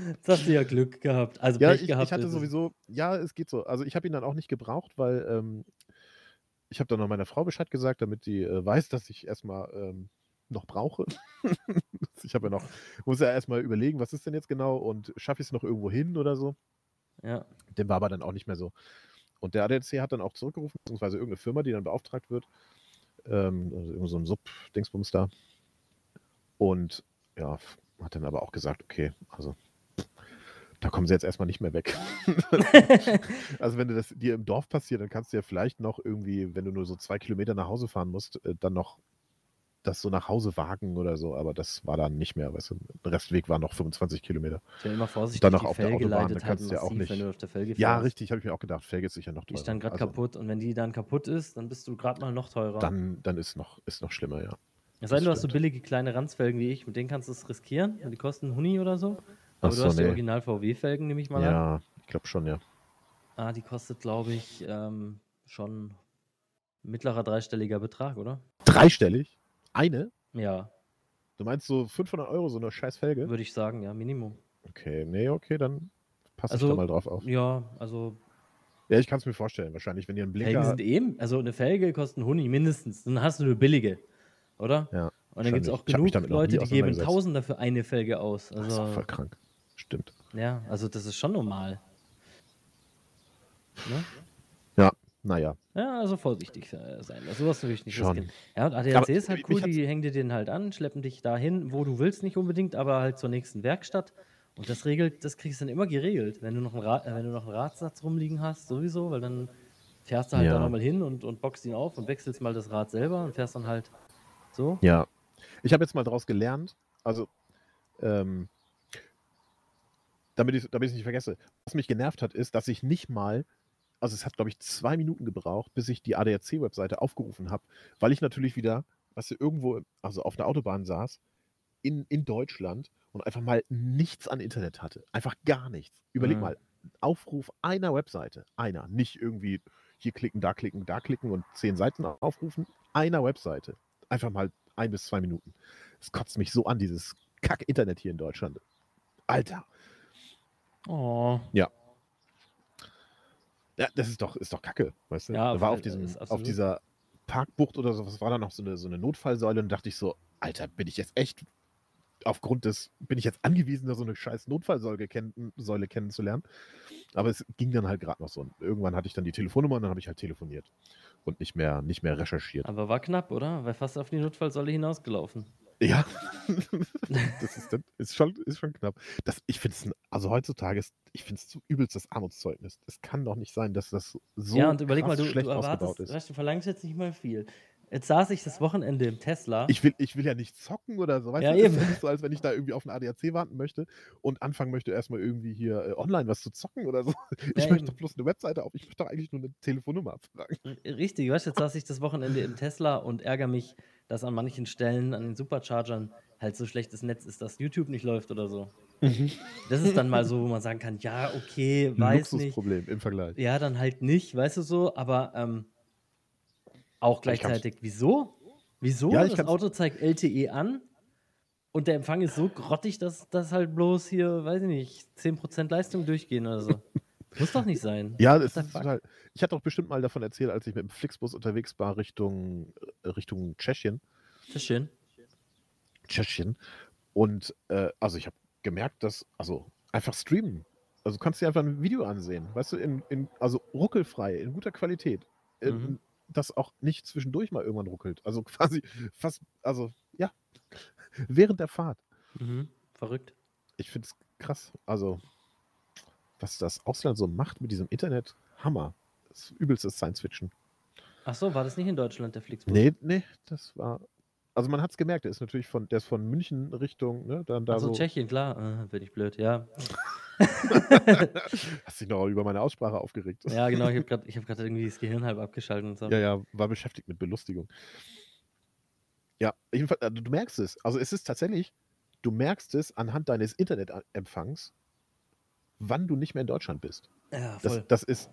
Jetzt hast du ja Glück gehabt. Also Ja, Pech ich, gehabt. ich hatte sowieso, ja, es geht so. Also ich habe ihn dann auch nicht gebraucht, weil ähm, ich habe dann noch meiner Frau Bescheid gesagt, damit die äh, weiß, dass ich erstmal ähm, noch brauche. (laughs) ich habe ja noch, muss ja erstmal überlegen, was ist denn jetzt genau und schaffe ich es noch irgendwo hin oder so. Ja. Dem war aber dann auch nicht mehr so. Und der ADAC hat dann auch zurückgerufen, beziehungsweise irgendeine Firma, die dann beauftragt wird. Ähm, also irgend so ein Sub-Dingsbums da. Und ja, hat dann aber auch gesagt, okay, also da kommen sie jetzt erstmal nicht mehr weg. (laughs) also wenn du das dir im Dorf passiert, dann kannst du ja vielleicht noch irgendwie, wenn du nur so zwei Kilometer nach Hause fahren musst, äh, dann noch das so nach Hause wagen oder so, aber das war dann nicht mehr, weißt du, der Restweg war noch 25 Kilometer. Stell dir mal vorsichtig, Dann noch die auf der Felge Autobahn, leidet da halt kannst du ja auch nicht- wenn du auf der Felge Ja, fährst. richtig, habe ich mir auch gedacht, Felge ist sicher noch Die teurer. ist dann gerade Also, kaputt und wenn die dann kaputt ist, dann bist du gerade mal noch teurer. Dann, dann ist noch, ist noch schlimmer, ja. es sei denn, du hast so billige kleine Ranzfelgen wie ich, mit denen kannst du es riskieren. und Die kosten einen Huni oder so. Aber Ach du so, hast die nee. Original VW-Felgen, nehme ich mal an. Ja, ich glaube schon, ja. Ah, die kostet, glaube ich, ähm, schon mittlerer dreistelliger Betrag, oder? Dreistellig? Eine? Ja, Du meinst so 500 Euro so eine scheiß Felge? würde ich sagen, ja, Minimum. Okay, nee, okay, dann passe ich Also, da mal drauf auf. Ja, also Ja, ich kann es mir vorstellen. Wahrscheinlich, wenn ihr einen Felgen Blinker... sind eben, also eine Felge kostet einen Huni mindestens. Dann hast du eine billige, oder? Ja, Und dann gibt es auch Ich genug Leute, die geben. Tausender für eine Felge aus. Das ist Also, voll krank. Stimmt. ja, also das ist schon normal. Ne? Ja, naja. Ja, also vorsichtig sein. Also sowas natürlich nicht Schon. riskieren. Ja, und ADAC Aber ist halt cool, die hängen dir den halt an, schleppen dich dahin, wo du willst, nicht unbedingt, aber halt zur nächsten Werkstatt. Und das regelt, das kriegst du dann immer geregelt. Wenn du noch einen, Rad, äh, wenn du noch einen Radsatz rumliegen hast, sowieso, weil dann fährst du halt Ja. da nochmal hin und, und boxt ihn auf und wechselst mal das Rad selber und fährst dann halt so. Ja. Ich habe jetzt mal daraus gelernt, also, ähm, damit ich damit ich es nicht vergesse, was mich genervt hat, ist, dass ich nicht mal also es hat, glaube ich, zwei Minuten gebraucht, bis ich die ADAC-Webseite aufgerufen habe, weil ich natürlich wieder, was irgendwo, also auf der Autobahn saß, in, in Deutschland und einfach mal nichts an Internet hatte. Einfach gar nichts. Überleg Mhm. mal, Aufruf einer Webseite, einer, nicht irgendwie hier klicken, da klicken, da klicken und zehn Seiten aufrufen, einer Webseite. Einfach mal ein bis zwei Minuten. Es kotzt mich so an, dieses Kack-Internet hier in Deutschland. Alter. Oh. Ja, das ist doch, ist doch Kacke, weißt du? Ja, da war auf, diesem, auf dieser Parkbucht oder so, was war da noch so eine, so eine Notfallsäule und dachte ich so, Alter, bin ich jetzt echt aufgrund des, bin ich jetzt angewiesen, da so eine scheiß Notfallsäule kennen, Säule kennenzulernen. Aber es ging dann halt gerade noch so. Und irgendwann hatte ich dann die Telefonnummer und dann habe ich halt telefoniert und nicht mehr, nicht mehr recherchiert. Aber war knapp, oder? Wäre fast auf die Notfallsäule hinausgelaufen. Ja, (laughs) das ist, dann, ist, schon, ist schon knapp. Das, ich finde es, also heutzutage ist, ich finde es so übelst das Armutszeugnis. Es kann doch nicht sein, dass das so ja, und überleg mal, krass du, schlecht du ausgebaut erwartest, ist. weißt du, du verlangst jetzt nicht mal viel. Jetzt saß ich das Wochenende im Tesla. Ich will, ich will ja nicht zocken oder so. Weißt Ja, du, das ist eben. nicht so, als wenn ich da irgendwie auf einen ADAC warten möchte und anfangen möchte, erstmal irgendwie hier äh, online was zu zocken oder so. (laughs) Ich Ja, möchte eben. doch bloß eine Webseite auf. Ich möchte doch eigentlich nur eine Telefonnummer abfragen. Richtig, weißt du, jetzt saß ich das Wochenende im Tesla und ärgere mich, dass an manchen Stellen, an den Superchargern, halt so schlechtes Netz ist, dass YouTube nicht läuft oder so. Das ist dann mal so, wo man sagen kann, ja, okay, (laughs) weiß nicht. Luxusproblem im Vergleich. Ja, dann halt nicht, weißt du so, aber ähm, auch gleichzeitig, wieso? Wieso? Ja, das Auto zeigt LTE an und der Empfang ist so grottig, dass das halt bloß hier, weiß ich nicht, 10% Leistung durchgehen oder so. Muss doch nicht sein. Ja, das ist total. Ich hatte doch bestimmt mal davon erzählt, als ich mit dem Flixbus unterwegs war Richtung, äh, Richtung Tschechien. Schön. Tschechien. Und äh, also ich habe gemerkt, dass, also einfach streamen. Also du kannst dir einfach ein Video ansehen, weißt du, in, in, also ruckelfrei, in guter Qualität. Ähm, Mhm. Das auch nicht zwischendurch mal irgendwann ruckelt. Also (laughs) quasi fast, also ja, (laughs) während der Fahrt. Mhm. Verrückt. Ich finde es krass. Also, was das Ausland so macht mit diesem Internet, Hammer. Das ist übelstes Science-Fiction. Ach so, war das nicht in Deutschland, der Flixbus? Nee, nee, das war. Also man hat es gemerkt, der ist natürlich von, der ist von München Richtung, ne, dann da Also so. Tschechien, klar. Äh, bin ich blöd, ja. (laughs) Hast dich noch über meine Aussprache aufgeregt. Ja, genau, ich habe gerade hab irgendwie das Gehirn halb abgeschaltet und so. Ja, ja, war beschäftigt mit Belustigung. Ja, jedenfalls, äh, du merkst es. Also es ist tatsächlich, du merkst es anhand deines Internetempfangs, wann du nicht mehr in Deutschland bist. Ja, Das, voll. das ist,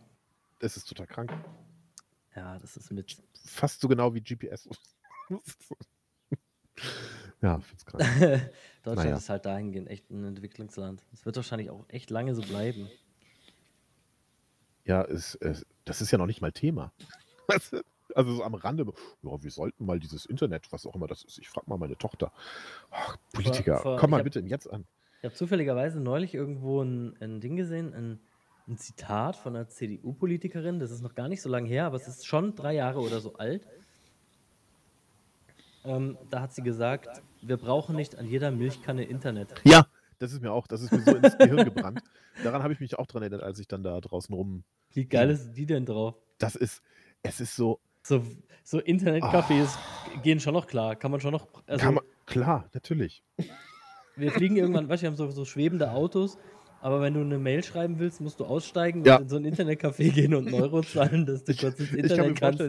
das ist total krank. ja, das ist mit. Fast so genau wie GPS. (laughs) ja, find's krank. (laughs) Deutschland Naja. ist halt dahingehend echt ein Entwicklungsland. Es wird wahrscheinlich auch echt lange so bleiben. Ja, es, es, das ist ja noch nicht mal Thema. (laughs) Also so am Rande, ja, wir sollten mal dieses Internet, was auch immer das ist. Ich frage mal meine Tochter. Ach, Politiker, vor- komm ich mal hab- bitte jetzt an. Ich habe zufälligerweise neulich irgendwo ein, ein Ding gesehen, ein, ein Zitat von einer CDU-Politikerin. Das ist noch gar nicht so lange her, aber es ist schon drei Jahre oder so alt. Ähm, da hat sie gesagt, wir brauchen nicht an jeder Milchkanne Internet. Ja, das ist mir auch, das ist mir so ins Gehirn gebrannt. Daran habe ich mich auch dran erinnert, als ich dann da draußen rum. Wie geil ist die denn drauf? Das ist, es ist so, So, so Internetcafés gehen schon noch klar. Kann man schon noch. Also, kann man, klar, natürlich. wir fliegen irgendwann, weißt du, wir haben so, so schwebende Autos, aber wenn du eine Mail schreiben willst, musst du aussteigen Ja. und in so ein Internetcafé gehen und einen Euro zahlen, dass du kurz ins Ich kann, mir Internet kannst.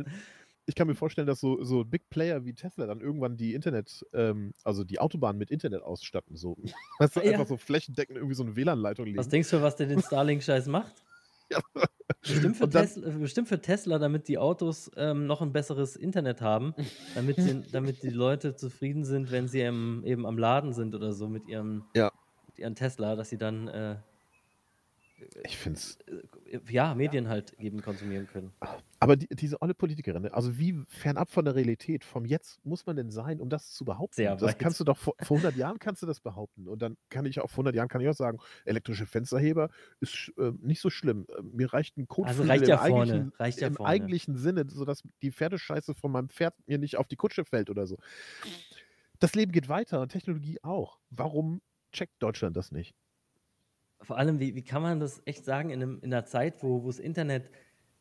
Ich kann mir vorstellen, dass so, so Big Player wie Tesla dann irgendwann die Internet, ähm, also die Autobahn mit Internet ausstatten. So. (laughs) Weißt du, Ja. einfach so flächendeckend irgendwie so eine WLAN-Leitung legen. Was denkst du, was der den (laughs) Starlink-Scheiß macht? Ja. Bestimmt für, dann- Tesla, bestimmt für Tesla, damit die Autos ähm, noch ein besseres Internet haben, damit, sie, (laughs) damit die Leute zufrieden sind, wenn sie im, eben am Laden sind oder so mit ihrem, Ja. mit ihrem Tesla, dass sie dann äh, Ich finde es ja, Medien halt eben konsumieren können. Aber die, diese olle Politikerin, ne, also wie fernab von der Realität, vom Jetzt muss man denn sein, um das zu behaupten? Sehr das weit. kannst du doch vor, vor 100 Jahren kannst du das behaupten. Und dann kann ich auch vor 100 Jahren kann ich auch sagen, elektrische Fensterheber ist äh, nicht so schlimm. Äh, Mir reicht ein Code Also reicht ja vorne, reicht ja im vorne. eigentlichen Sinne, sodass die Pferdescheiße von meinem Pferd mir nicht auf die Kutsche fällt oder so. Das Leben geht weiter und Technologie auch. Warum checkt Deutschland das nicht? Vor allem, wie, wie kann man das echt sagen, in, einem, in einer Zeit, wo wo das Internet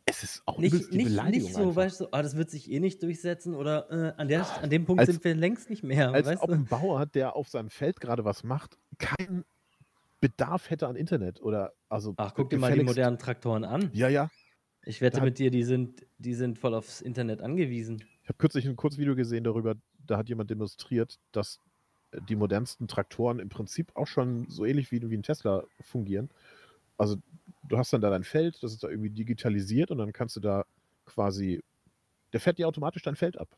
Es ist auch nicht, die nicht, nicht so, einfach. weißt du, ah, das wird sich eh nicht durchsetzen oder äh, an, der, an dem Punkt Als- sind wir längst nicht mehr. als weißt ob du? ein Bauer, der auf seinem Feld gerade was macht, keinen Bedarf hätte an Internet oder also Ach, guck dir mal die modernen Traktoren an. Ja, ja. Ich wette Da mit dir, die sind, die sind voll aufs Internet angewiesen. Ich habe kürzlich ein Kurzvideo gesehen darüber, da hat jemand demonstriert, dass die modernsten Traktoren im Prinzip auch schon so ähnlich wie, wie ein Tesla fungieren. Also du hast dann da dein Feld, das ist da irgendwie digitalisiert und dann kannst du da quasi, der fährt dir automatisch dein Feld ab.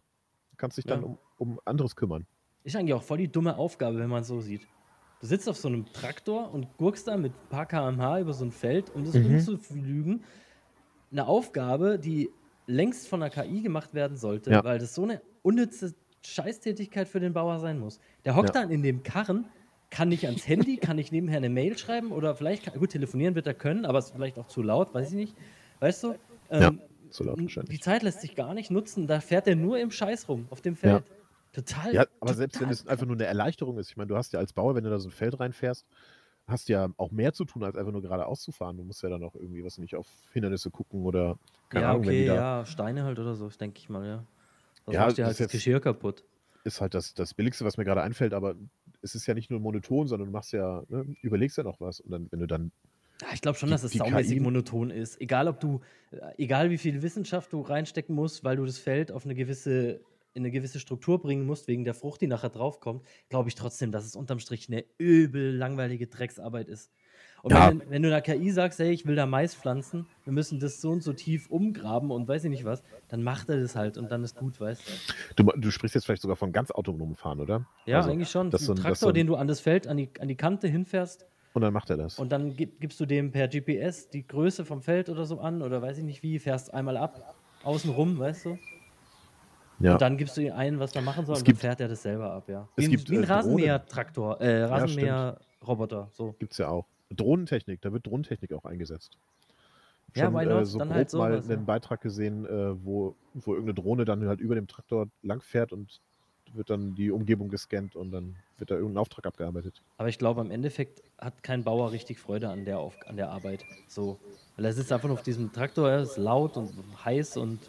Du kannst dich dann Ja. um, um anderes kümmern. Ist eigentlich auch voll die dumme Aufgabe, wenn man es so sieht. Du sitzt auf so einem Traktor und gurkst da mit ein paar km/h über so ein Feld, um das Mhm. umzuflügen. Eine Aufgabe, die längst von der KI gemacht werden sollte, Ja. weil das so eine unnütze Scheißtätigkeit für den Bauer sein muss. Der hockt Ja. dann in dem Karren, kann nicht ans Handy, kann nicht nebenher eine Mail schreiben oder vielleicht, kann, gut, telefonieren wird er können, aber ist vielleicht auch zu laut, weiß ich nicht. Weißt du? Ja, Ähm, so laut die wahrscheinlich. Zeit lässt sich gar nicht nutzen, da fährt er nur im Scheiß rum, auf dem Feld. Total. Ja, aber selbst wenn total es einfach nur eine Erleichterung ist, ich meine, du hast ja als Bauer, wenn du da so ein Feld reinfährst, hast ja auch mehr zu tun, als einfach nur geradeaus zu fahren. Du musst ja dann auch irgendwie, was nicht, auf Hindernisse gucken oder keine ja, Ahnung, wenn okay, die da ja, Steine halt oder so, denke ich mal, ja. Das Ja, dir das halt ist das Geschirr kaputt. ist halt das, das Billigste, was mir gerade einfällt, aber es ist ja nicht nur monoton, sondern du machst ja, ne, überlegst ja noch was. Und dann, wenn du dann, Ja, ich glaube schon, Die- dass es saumäßig KI monoton ist. Egal, ob du, äh, egal wie viel Wissenschaft du reinstecken musst, weil du das Feld auf eine gewisse, in eine gewisse Struktur bringen musst, wegen der Frucht, die nachher draufkommt, glaube ich trotzdem, dass es unterm Strich eine übel langweilige Drecksarbeit ist. Und Ja. wenn, wenn du einer KI sagst, hey, ich will da Mais pflanzen, wir müssen das so und so tief umgraben und weiß ich nicht was, dann macht er das halt und dann ist gut, weißt du? du, du sprichst jetzt vielleicht sogar von ganz autonomen Fahren, oder? Ja, Also, eigentlich schon. das so ein- Traktor, den du an das Feld, an die, an die Kante hinfährst Und dann macht er das. und dann gib, gibst du dem per GPS die Größe vom Feld oder so an oder weiß ich nicht wie, fährst einmal ab, außen rum, weißt du? ja. Und dann gibst du ihm ein, was er machen soll Es und gibt- dann fährt er das selber ab, ja. Es wie, gibt, ein- wie ein äh. Rasenmäher-Traktor, äh. Rasenmäher-Roboter, so. Gibt es ja auch. Drohnentechnik, da wird Drohnentechnik auch eingesetzt. Ja, Schon why äh, so Dann grob halt mal sowas, einen ja. Beitrag gesehen, äh, wo, wo irgendeine Drohne dann halt über dem Traktor langfährt und wird dann die Umgebung gescannt und dann wird da irgendein Auftrag abgearbeitet. Aber ich glaube, im Endeffekt hat kein Bauer richtig Freude an der, Auf an der Arbeit. So. Weil er sitzt einfach auf diesem Traktor, er ist laut und heiß und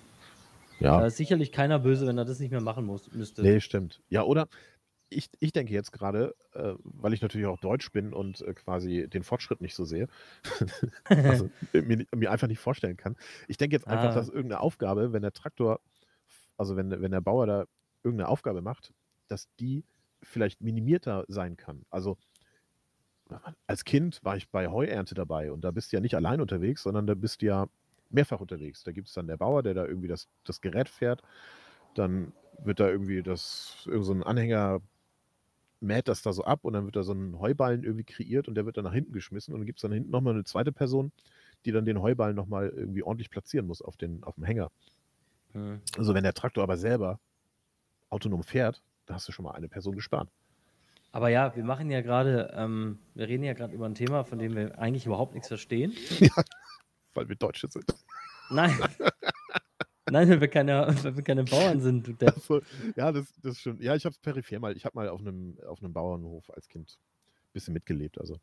Ja. da ist sicherlich keiner böse, wenn er das nicht mehr machen muss, müsste. Nee, stimmt. Ja, oder ich, ich denke jetzt gerade, äh, weil ich natürlich auch Deutsch bin und äh, quasi den Fortschritt nicht so sehe, (laughs) also (laughs) äh, mir, mir einfach nicht vorstellen kann. Ich denke jetzt einfach, Ah. dass irgendeine Aufgabe, wenn der Traktor, also wenn, wenn der Bauer da irgendeine Aufgabe macht, dass die vielleicht minimierter sein kann. Also als Kind war ich bei Heuernte dabei und da bist du ja nicht allein unterwegs, sondern da bist du ja mehrfach unterwegs. Da gibt es dann der Bauer, der da irgendwie das, das Gerät fährt. Dann wird da irgendwie das, irgend so ein Anhänger mäht das da so ab und dann wird da so ein Heuballen irgendwie kreiert und der wird dann nach hinten geschmissen und dann gibt es dann hinten nochmal eine zweite Person, die dann den Heuballen nochmal irgendwie ordentlich platzieren muss auf, den, auf dem Hänger. Hm. Also wenn der Traktor aber selber autonom fährt, da hast du schon mal eine Person gespart. Aber ja, wir machen ja gerade, ähm, wir reden ja gerade über ein Thema, von dem wir eigentlich überhaupt nichts verstehen. (laughs) Weil wir Deutsche sind. Nein. (laughs) Nein, weil wir keine, weil wir keine Bauern (laughs) sind. du Depp. Also, ja, das, das stimmt. Ja, ich habe es peripher mal. Ich habe mal auf einem, auf einem Bauernhof als Kind ein bisschen mitgelebt. Also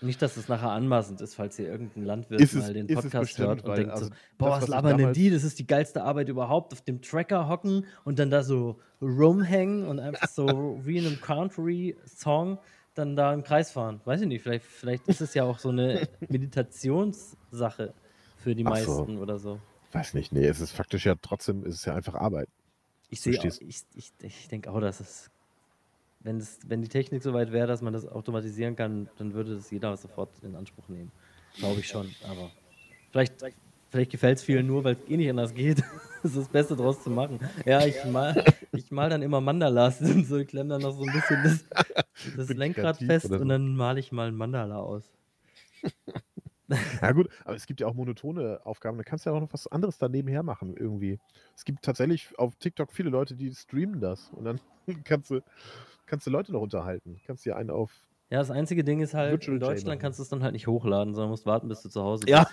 Nicht, dass es nachher anmaßend ist, falls hier irgendein Landwirt es- mal den Podcast bestimmt, hört und weil, denkt also, so, boah, das, was labern denn die? Das ist die geilste Arbeit überhaupt, auf dem Tracker hocken und dann da so rumhängen und einfach so (laughs) wie in einem Country-Song dann da im Kreis fahren. Weiß ich nicht, vielleicht, vielleicht ist es ja auch so eine (laughs) Meditationssache für die Ach so. meisten oder so. Weiß nicht. Nee, es ist faktisch ja trotzdem, es ist ja einfach Arbeit. Ich sehe, ich, ich, ich denke auch, dass es, wenn, es, wenn die Technik so weit wäre, dass man das automatisieren kann, dann würde das jeder sofort in Anspruch nehmen. Glaube ich schon. Aber vielleicht, vielleicht gefällt es vielen nur, weil es eh nicht anders geht. (laughs) das ist das Beste draus zu machen. Ja, ich mal, ich mal dann immer Mandalas und so, ich klemme dann noch so ein bisschen das, das (laughs) Lenkrad fest und dann male ich mal ein Mandala aus. Ja gut, aber es gibt ja auch monotone Aufgaben. Da kannst du ja auch noch was anderes daneben her machen irgendwie. Es gibt tatsächlich auf TikTok viele Leute, die streamen das und dann (laughs) kannst du, kannst du Leute noch unterhalten. Kannst dir einen auf. Ja, das einzige Ding ist halt, Virtual in Deutschland machen. kannst du es dann halt nicht hochladen, sondern musst warten, bis du zu Hause bist. Ja.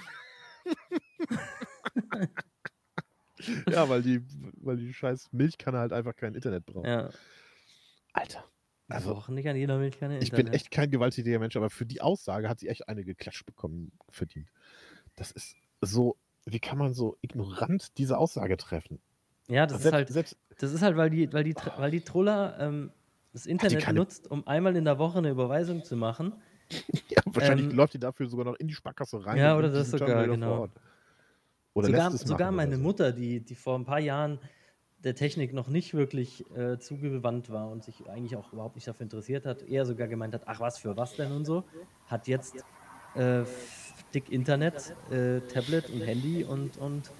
(laughs) ja, weil die, weil die scheiß Milchkanne halt einfach kein Internet braucht. ja. Alter. Also, brauchen nicht an jeder Milchkanne ich bin echt kein gewalttätiger Mensch, aber für die Aussage hat sie echt eine geklatscht bekommen, verdient. Das ist so, wie kann man so ignorant diese Aussage treffen? Ja, das ist selbst, halt, selbst, das ist halt, weil die, weil die, Tr- weil die Troller ähm, das Internet nutzt, um einmal in der Woche eine Überweisung zu machen. (laughs) ja, wahrscheinlich ähm, läuft die dafür sogar noch in die Sparkasse rein. ja, oder das sogar, Terminal genau. Oder sogar sogar meine so. Mutter, die, die vor ein paar Jahren der Technik noch nicht wirklich äh, zugewandt war und sich eigentlich auch überhaupt nicht dafür interessiert hat, eher sogar gemeint hat, ach was für was denn und so, hat jetzt äh, dick Internet, äh, Tablet und Handy und, und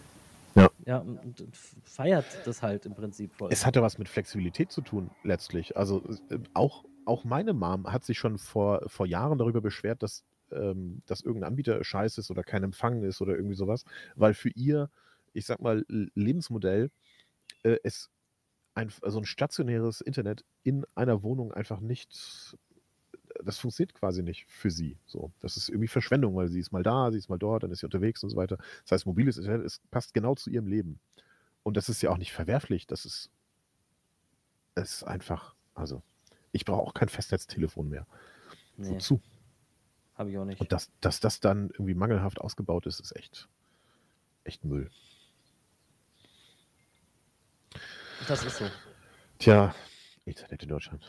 Ja. ja und, feiert das halt im Prinzip voll. Es hatte was mit Flexibilität zu tun, letztlich. Also äh, auch, auch meine Mom hat sich schon vor, vor Jahren darüber beschwert, dass, ähm, dass irgendein Anbieter scheiße ist oder kein Empfang ist oder irgendwie sowas, weil für ihr, ich sag mal, Lebensmodell äh, es ein, also ein stationäres Internet in einer Wohnung einfach nicht, das funktioniert quasi nicht für sie. So, das ist irgendwie Verschwendung, weil sie ist mal da, sie ist mal dort, dann ist sie unterwegs und so weiter. Das heißt, mobiles Internet es passt genau zu ihrem Leben. Und das ist ja auch nicht verwerflich. Das ist, es ist einfach, also ich brauche auch kein Festnetztelefon mehr. nee, Wozu? habe ich auch nicht. Und dass, dass das dann irgendwie mangelhaft ausgebaut ist, ist echt, echt Müll. Das ist so. Tja, Internet in Deutschland.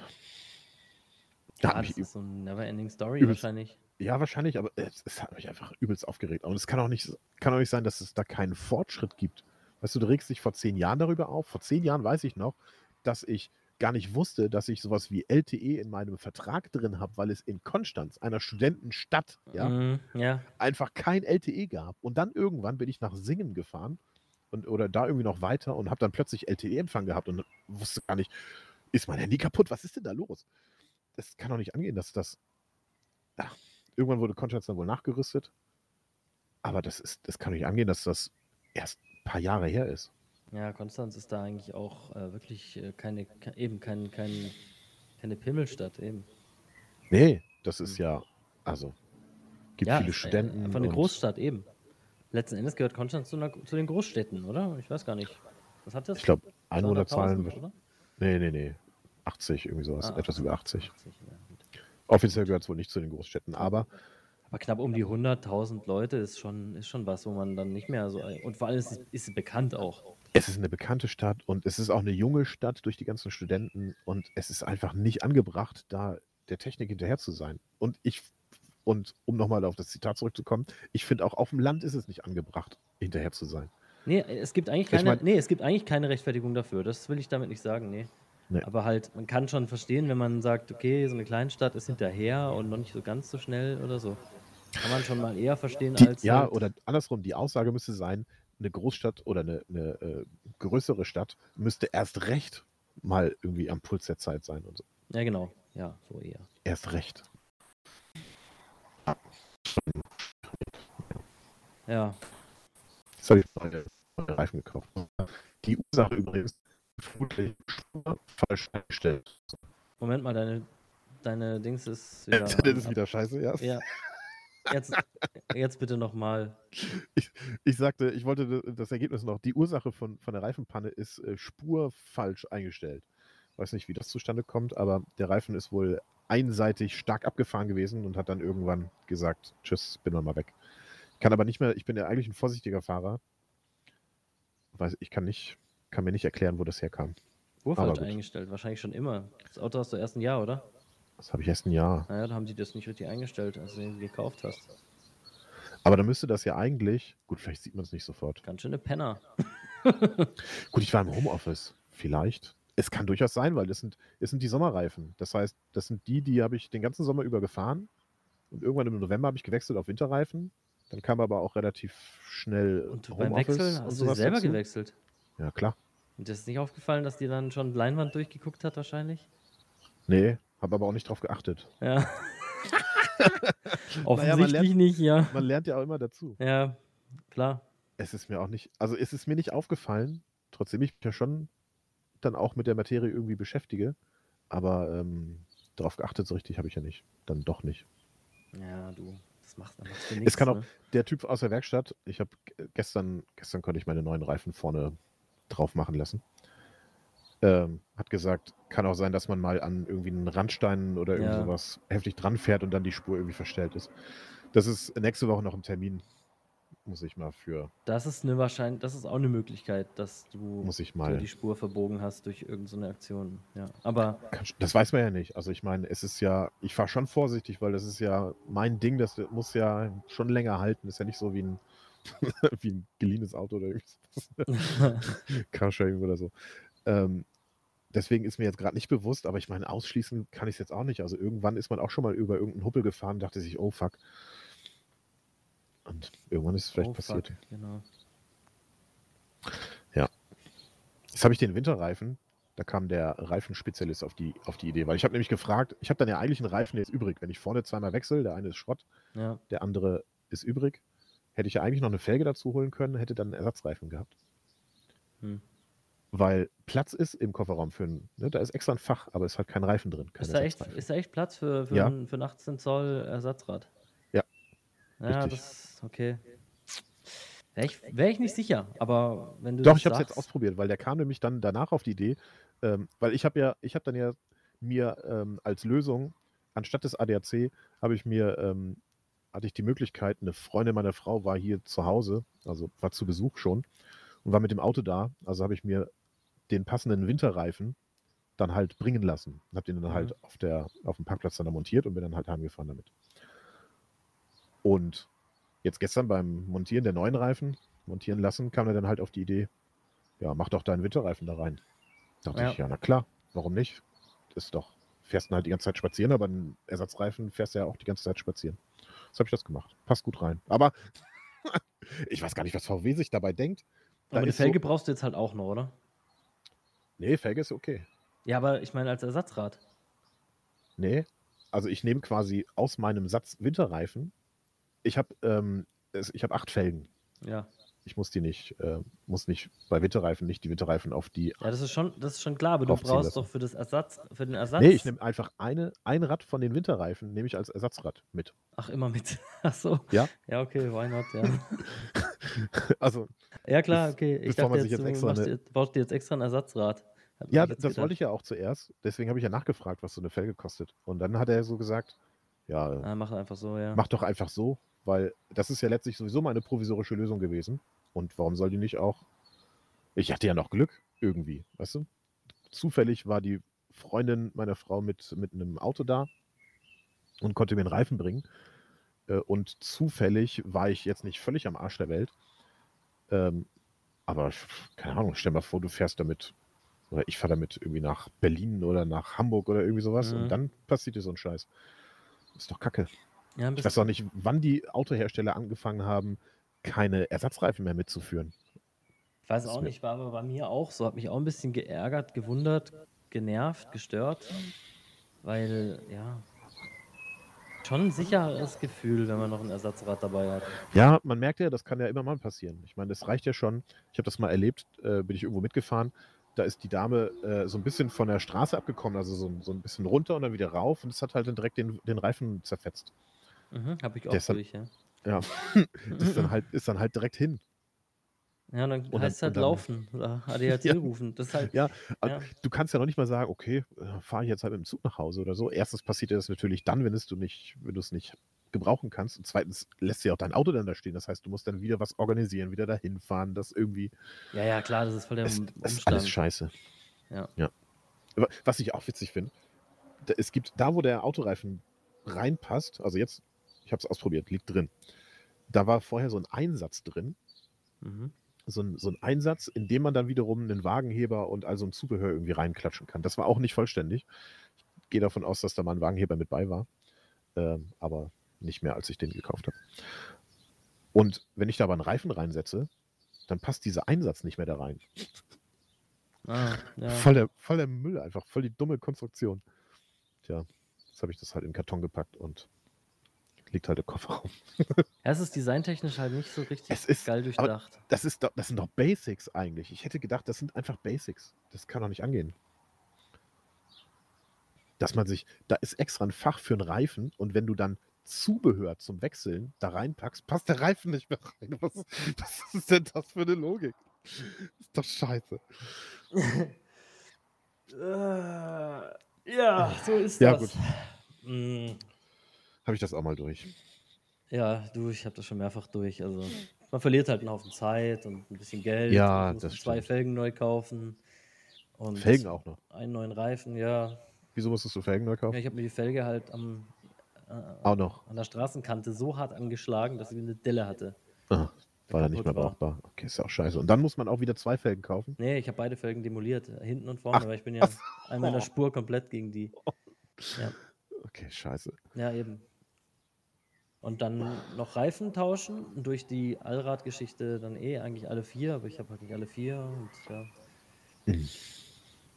Da Ja, das ist so eine never-ending Story übelst- wahrscheinlich. Ja, wahrscheinlich, aber es, es hat mich einfach übelst aufgeregt. Und es kann auch, nicht, kann auch nicht sein, dass es da keinen Fortschritt gibt. Weißt du, du regst dich vor zehn Jahren darüber auf. Vor zehn Jahren weiß ich noch, dass ich gar nicht wusste, dass ich sowas wie LTE in meinem Vertrag drin habe, weil es in Konstanz, einer Studentenstadt, ja, Mhm, ja. einfach kein LTE gab. Und dann irgendwann bin ich nach Singen gefahren und, oder da irgendwie noch weiter und habe dann plötzlich LTE-Empfang gehabt und wusste gar nicht, ist mein Handy kaputt? Was ist denn da los? Das kann doch nicht angehen, dass das. Ja, irgendwann wurde Konstanz dann wohl nachgerüstet. Aber das, ist, das kann doch nicht angehen, dass das erst ein paar Jahre her ist. Ja, Konstanz ist da eigentlich auch äh, wirklich äh, keine, ke- eben kein, kein, keine Pimmelstadt eben. Nee, das ist ja, also, gibt ja, viele äh, Studenten. Einfach eine Großstadt eben. Letzten Endes gehört Konstanz zu, einer, zu den Großstädten, oder? Ich weiß gar nicht. Was hat das? Ich glaube, Einwohnerzahlen. 200.000, oder? Nee, nee, nee. 80, irgendwie sowas. Ah, Etwas über 80. 80, ja. Offiziell gehört es wohl nicht zu den Großstädten, aber Aber knapp um die 100.000 Leute ist schon, ist schon was, wo man dann nicht mehr so. Und vor allem ist es bekannt auch. es ist eine bekannte Stadt und es ist auch eine junge Stadt durch die ganzen Studenten und es ist einfach nicht angebracht, da der Technik hinterher zu sein. Und ich, und um nochmal auf das Zitat zurückzukommen, ich finde auch auf dem Land ist es nicht angebracht, hinterher zu sein. Nee, es gibt eigentlich Ich keine, mein- nee, es gibt eigentlich keine Rechtfertigung dafür. Das will ich damit nicht sagen, nee. Nee. Aber halt, man kann schon verstehen, wenn man sagt, okay, so eine Kleinstadt ist hinterher und noch nicht so ganz so schnell oder so. Kann man schon mal eher verstehen Die, als. ja, halt, oder andersrum, die Aussage müsste sein, eine Großstadt oder eine, eine äh, größere Stadt müsste erst recht mal irgendwie am Puls der Zeit sein und so. Ja, genau. Ja, so eher. Erst recht. Ja. Jetzt habe ich neue neue Reifen gekauft. Die Ursache übrigens, vermutlich Spur falsch eingestellt. Moment mal, deine, deine Dings ist (laughs) wieder. das ist wieder scheiße, ja. Ja. Jetzt, jetzt bitte nochmal. Ich sagte, ich wollte das Ergebnis noch. Die Ursache von, von der Reifenpanne ist äh, Spur falsch eingestellt. Weiß nicht, wie das zustande kommt, aber der Reifen ist wohl einseitig stark abgefahren gewesen und hat dann irgendwann gesagt, tschüss, bin dann mal weg. Kann aber nicht mehr, ich bin ja eigentlich ein vorsichtiger Fahrer. Weiß, ich kann nicht, kann mir nicht erklären, wo das herkam. Gut. eingestellt. Wahrscheinlich schon immer. Das Auto hast du erst ein Jahr, oder? Das habe ich erst ein Jahr. Naja, da haben die das nicht richtig eingestellt, als du den gekauft hast. Aber dann müsste das ja eigentlich, gut, vielleicht sieht man es nicht sofort. Ganz schöne Penner. Gut, ich war im Homeoffice. Vielleicht. Es kann durchaus sein, weil das sind, das sind die Sommerreifen. Das heißt, das sind die, die habe ich den ganzen Sommer über gefahren. Und irgendwann im November habe ich gewechselt auf Winterreifen. Dann kam aber auch relativ schnell Und beim Wechseln hast du sie selber dazu. gewechselt. Ja, klar. Und dir ist nicht aufgefallen, dass dir dann schon Leinwand durchgeguckt hat, wahrscheinlich? Nee, habe aber auch nicht drauf geachtet. Ja. (laughs) man Offensichtlich lernt- nicht, ja. Man lernt ja auch immer dazu. Ja, klar. Es ist mir auch nicht, also es ist mir nicht aufgefallen, trotzdem ich mich ja schon dann auch mit der Materie irgendwie beschäftige. Aber ähm, darauf geachtet so richtig habe ich ja nicht. Dann doch nicht. Ja, du, das macht, dir nichts. kann auch- ne? der Typ aus der Werkstatt, ich habe gestern, gestern konnte ich meine neuen Reifen vorne drauf machen lassen. Ähm, hat gesagt, kann auch sein, dass man mal an irgendwie einen Randsteinen oder irgend Ja. sowas heftig dran fährt und dann die Spur irgendwie verstellt ist. Das ist nächste Woche noch ein Termin. Muss ich mal für, Das ist eine wahrscheinlich, das ist auch eine Möglichkeit, dass du muss ich mal. die Spur verbogen hast durch irgendeine Aktion. Ja. Aber Das weiß man ja nicht. Also ich meine, es ist ja, ich fahre schon vorsichtig, weil das ist ja mein Ding, das muss ja schon länger halten. Ist ja nicht so wie ein, (laughs) Wie ein geliehenes Auto oder irgendwas. (laughs) Carsharing oder so. Ähm, deswegen ist mir jetzt gerade nicht bewusst, aber ich meine, ausschließen kann ich es jetzt auch nicht. Also irgendwann ist man auch schon mal über irgendeinen Huppel gefahren, dachte sich, oh fuck. Und irgendwann ist es vielleicht Oh, passiert. fuck, Genau. Jetzt habe ich den Winterreifen. Da kam der Reifenspezialist auf die, auf die Idee, weil ich habe nämlich gefragt, ich habe dann ja eigentlich einen Reifen jetzt übrig. Wenn ich vorne zweimal wechsle, der eine ist Schrott, Ja. der andere ist übrig, hätte ich ja eigentlich noch eine Felge dazu holen können, hätte dann einen Ersatzreifen gehabt. Hm. Weil Platz ist im Kofferraum für einen, ne, da ist extra ein Fach, aber es hat kein Reifen drin. Ist da, echt, ist da echt Platz für, für, Ja. ein, für ein 18 Zoll Ersatzrad? Ja, richtig. das okay. Wäre ich, wär ich nicht sicher, aber wenn du Doch, ich habe es jetzt ausprobiert, weil der kam nämlich dann danach auf die Idee, ähm, weil ich habe ja, ich habe dann ja mir ähm, als Lösung, anstatt des ADAC, habe ich mir, ähm, hatte ich die Möglichkeit, eine Freundin meiner Frau war hier zu Hause, also war zu Besuch schon und war mit dem Auto da, also habe ich mir den passenden Winterreifen dann halt bringen lassen und habe den dann Mhm. halt auf, der, auf dem Parkplatz dann da montiert und bin dann halt heimgefahren damit. Und jetzt gestern beim Montieren der neuen Reifen, montieren lassen, kam er dann halt auf die Idee, ja, mach doch deinen Winterreifen da rein. Da dachte Ja. ich, ja, na klar, warum nicht? Ist doch, fährst du halt die ganze Zeit spazieren, aber einen Ersatzreifen fährst du ja auch die ganze Zeit spazieren. So habe ich das gemacht. Passt gut rein. Aber (laughs) ich weiß gar nicht, was VW sich dabei denkt. Da Aber eine ist so- Felge brauchst du jetzt halt auch noch, oder? Nee, Felge ist okay. Ja, aber ich meine als Ersatzrad. Nee, also ich nehme quasi aus meinem Satz Winterreifen. Ich habe ähm, ich habe acht Felgen. Ja. Ich muss die nicht, äh, muss nicht bei Winterreifen nicht die Winterreifen auf die. Ja, das ist schon, das ist schon klar, aber du brauchst lassen. doch für das Ersatz, für den Ersatz. Nee, ich nehme einfach eine, ein Rad von den Winterreifen, nehme ich als Ersatzrad mit. Ach, immer mit. (laughs) Ach so. Ja. Ja, okay, why not, ja. (laughs) Also, Ja, klar, okay. Ich bevor man dachte sich jetzt, jetzt du extra eine- dir, baust dir jetzt extra ein Ersatzrad. Hab ja, das gedacht. wollte ich ja auch zuerst. Deswegen habe ich ja nachgefragt, was so eine Felge kostet. Und dann hat er so gesagt, ja, Ah, mach einfach so, ja. mach doch einfach so, weil das ist ja letztlich sowieso meine provisorische Lösung gewesen. Und warum soll die nicht auch? Ich hatte ja noch Glück irgendwie, weißt du? Zufällig war die Freundin meiner Frau mit, mit einem Auto da und konnte mir einen Reifen bringen. Äh, Und zufällig war ich jetzt nicht völlig am Arsch der Welt. Ähm, aber keine Ahnung, stell mal vor, du fährst damit, oder ich fahre damit irgendwie nach Berlin oder nach Hamburg oder irgendwie sowas Mhm. und dann passiert dir so ein Scheiß. Ist doch kacke. Ja Ich weiß auch nicht, wann die Autohersteller angefangen haben, keine Ersatzreifen mehr mitzuführen. ich weiß auch nicht, war aber bei mir auch so, hat mich auch ein bisschen geärgert, gewundert, genervt, gestört, weil, ja, schon ein sicheres Gefühl, wenn man noch ein Ersatzrad dabei hat. Ja, man merkt ja, das kann ja immer mal passieren. Ich meine, das reicht ja schon. Ich habe das mal erlebt, äh, bin ich irgendwo mitgefahren. Da ist die Dame äh, so ein bisschen von der Straße abgekommen, also so, so ein bisschen runter und dann wieder rauf und es hat halt dann direkt den, den Reifen zerfetzt. Mhm, hab ich auch Deshalb- durch, ja. Ja, das (laughs) ist dann halt, ist dann halt direkt hin. Ja, und dann dann- heißt es halt und laufen oder ADAC (laughs) Ja. rufen. Das halt, Ja, Ja. Du kannst ja noch nicht mal sagen, okay, fahre ich jetzt halt mit dem Zug nach Hause oder so. Erstens passiert dir das natürlich dann, wenn es du nicht, wenn du es nicht gebrauchen kannst. Und zweitens lässt sich auch dein Auto dann da stehen. Das heißt, du musst dann wieder was organisieren, wieder dahin fahren, das irgendwie. ja, ja, klar, das ist voll der Es, Um- es ist alles Umstand. scheiße. Ja. ja. Was ich auch witzig finde, es gibt da, wo der Autoreifen reinpasst, also jetzt, ich habe es ausprobiert, liegt drin. Da war vorher so ein Einsatz drin, Mhm. so ein, so ein Einsatz, in dem man dann wiederum einen Wagenheber und also ein Zubehör irgendwie reinklatschen kann. Das war auch nicht vollständig. Ich gehe davon aus, dass da mal ein Wagenheber mit bei war, ähm, aber nicht mehr, als ich den gekauft habe. Und wenn ich da aber einen Reifen reinsetze, dann passt dieser Einsatz nicht mehr da rein. Ah, ja. Voll, der, voll der Müll einfach, voll die dumme Konstruktion. Tja, jetzt habe ich das halt in den Karton gepackt und liegt halt im Kofferraum. (laughs) Es ist designtechnisch halt nicht so richtig Es ist- geil durchdacht. Das, ist das sind doch Basics eigentlich. Ich hätte gedacht, das sind einfach Basics. Das kann doch nicht angehen. Dass man sich, da ist extra ein Fach für einen Reifen und wenn du dann Zubehör zum Wechseln da reinpackst, passt der Reifen nicht mehr rein. (laughs) Was, was ist denn das für eine Logik? ist doch scheiße. (laughs) Äh, ja, so ist Ja, das. Mm, Habe ich das auch mal durch. ja, du, ich habe das schon mehrfach durch. Also, man verliert halt einen Haufen Zeit und ein bisschen Geld. Ja, muss das zwei stimmt. Felgen neu kaufen. Und Felgen auch noch. Einen neuen Reifen, ja. Wieso musstest du Felgen neu ja kaufen? ich habe mir die Felge halt am, äh, Auch noch. an der Straßenkante so hart angeschlagen, dass sie eine Delle hatte. Ah, War dann nicht mehr kaputt war. brauchbar. Okay, ist ja auch scheiße. Und dann muss man auch wieder zwei Felgen kaufen. Nee, ich habe beide Felgen demoliert, hinten und vorne, Ach, weil ich bin ja ach einmal in der so. Spur komplett gegen die. (laughs) Ja, Okay, scheiße. ja eben. Und dann noch Reifen tauschen und durch die Allradgeschichte dann eh eigentlich alle vier, aber ich habe halt nicht alle vier und ja.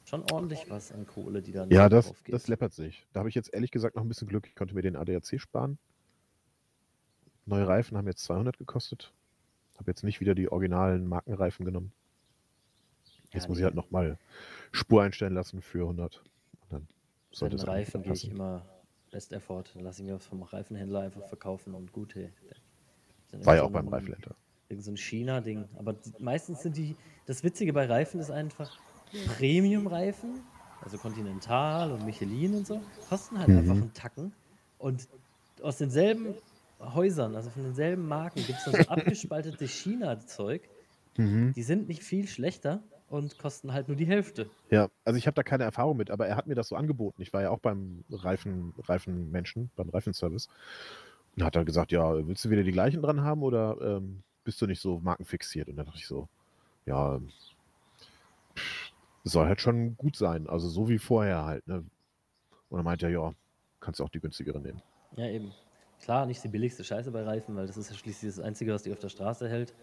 Schon ordentlich was an Kohle, die dann Ja, das, geht. das läppert sich. Da habe ich jetzt ehrlich gesagt noch ein bisschen Glück. Ich konnte mir den ADAC sparen. Neue Reifen haben jetzt 200 gekostet. Habe jetzt nicht wieder die originalen Markenreifen genommen. Jetzt Ja, muss ich nee. halt nochmal Spur einstellen lassen für 100. Und dann Bei sollte den es eigentlich Reifen gehe ich passen. Immer Best Effort. Dann lasse ich mir was vom Reifenhändler einfach verkaufen und gut, hey. War ja auch so beim Reifenhändler. Irgend so ein China-Ding. Aber meistens sind die. Das Witzige bei Reifen ist einfach, Premium-Reifen, also Continental und Michelin und so, kosten halt Mhm. einfach einen Tacken. Und aus denselben Häusern, also von denselben Marken, gibt es dann so (laughs) abgespaltete China-Zeug. Mhm. Die sind nicht viel schlechter und kosten halt nur die Hälfte. Ja, also ich habe da keine Erfahrung mit, aber er hat mir das so angeboten. Ich war ja auch beim Reifen, Reifenmenschen, beim Reifenservice. Und hat dann gesagt, ja, willst du wieder die gleichen dran haben oder ähm, bist du nicht so markenfixiert? Und dann dachte ich so, ja, soll halt schon gut sein. Also so wie vorher halt. Ne? Und dann meinte er, ja, kannst du auch die günstigere nehmen. Ja, eben. Klar, nicht die billigste Scheiße bei Reifen, weil das ist ja schließlich das Einzige, was die auf der Straße hält.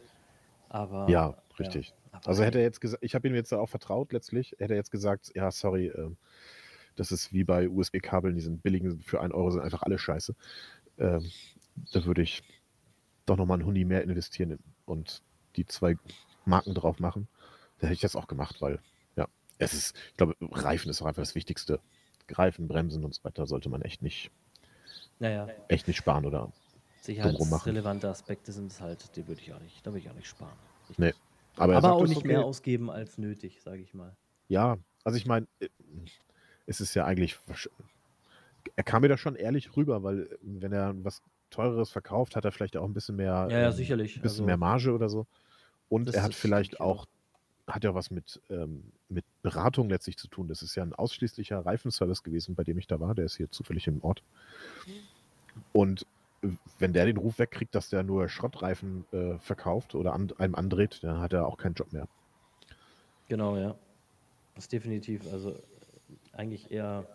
Aber. ja, richtig. aber Also hätte er jetzt gesagt, ich habe ihm jetzt auch vertraut letztlich, hätte er jetzt gesagt, ja, sorry, ähm, das ist wie bei USB-Kabeln, die sind billigen für 1 Euro, sind einfach alle scheiße. Ähm, da würde ich doch nochmal einen Huni mehr investieren und die zwei Marken drauf machen. Da hätte ich das auch gemacht, weil, ja, es ist, ich glaube, Reifen ist auch einfach das Wichtigste. Reifen, Bremsen und so weiter sollte man echt nicht, Naja, echt nicht sparen oder. Sicherheitsrelevante Aspekte sind es halt, die würde ich auch nicht, da würde ich auch nicht sparen. Ich Nee. Aber, er Aber auch nicht mehr okay. ausgeben als nötig, sage ich mal. Ja, also ich meine, äh, es ist ja eigentlich, er kam mir da schon ehrlich rüber, weil äh, wenn er was Teureres verkauft, hat er vielleicht auch ein bisschen mehr, Ja, ja, ähm, sicherlich. ein bisschen Also- mehr Marge oder so. Und er hat vielleicht auch. hat ja was mit, ähm, mit Beratung letztlich zu tun. Das ist ja ein ausschließlicher Reifenservice gewesen, bei dem ich da war. Der ist hier zufällig im Ort. Und äh, wenn der den Ruf wegkriegt, dass der nur Schrottreifen äh, verkauft oder an, einem andreht, dann hat er auch keinen Job mehr. Genau, ja. Das ist definitiv, also eigentlich eher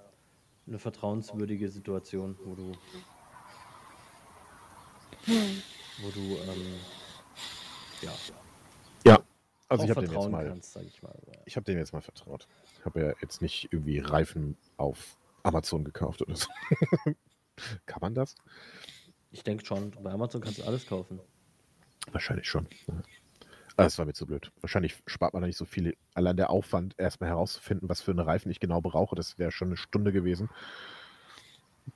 eine vertrauenswürdige Situation, wo du, wo du, ähm, ja, Ja, also ich habe dem jetzt mal. kannst, ich mal. Ich habe dem jetzt mal vertraut. Ich habe ja jetzt nicht irgendwie Reifen auf Amazon gekauft oder so. (laughs) Kann man das? Ich denke schon, bei Amazon kannst du alles kaufen. Wahrscheinlich schon. Aber es war mir zu blöd. Wahrscheinlich spart man da nicht so viel. Allein der Aufwand, erstmal herauszufinden, was für eine Reifen ich genau brauche, das wäre schon eine Stunde gewesen.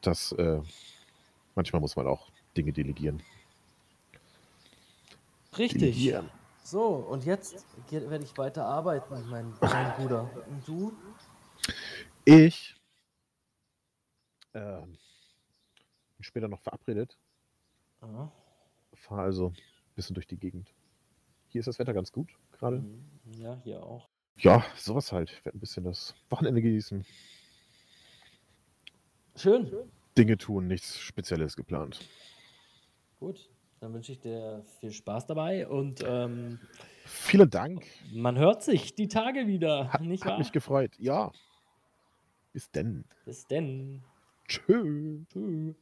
Das, äh, manchmal muss man auch Dinge delegieren. Richtig. Delegieren. So, und jetzt werde ich weiter arbeiten, mein, mein Bruder. Und du? Ich ähm, bin später noch verabredet. Ah, Fahre also ein bisschen durch die Gegend. Hier ist das Wetter ganz gut gerade. mhm. Ja, hier auch. Ja, sowas halt. Ich werde ein bisschen das Wochenende genießen. Schön. Dinge tun, nichts Spezielles geplant. Gut, dann wünsche ich dir viel Spaß dabei und ähm, Vielen Dank. man hört sich die Tage wieder, Hat, nicht hat wahr? mich gefreut. Ja. Bis denn. Bis denn. Tschö. Tschüss.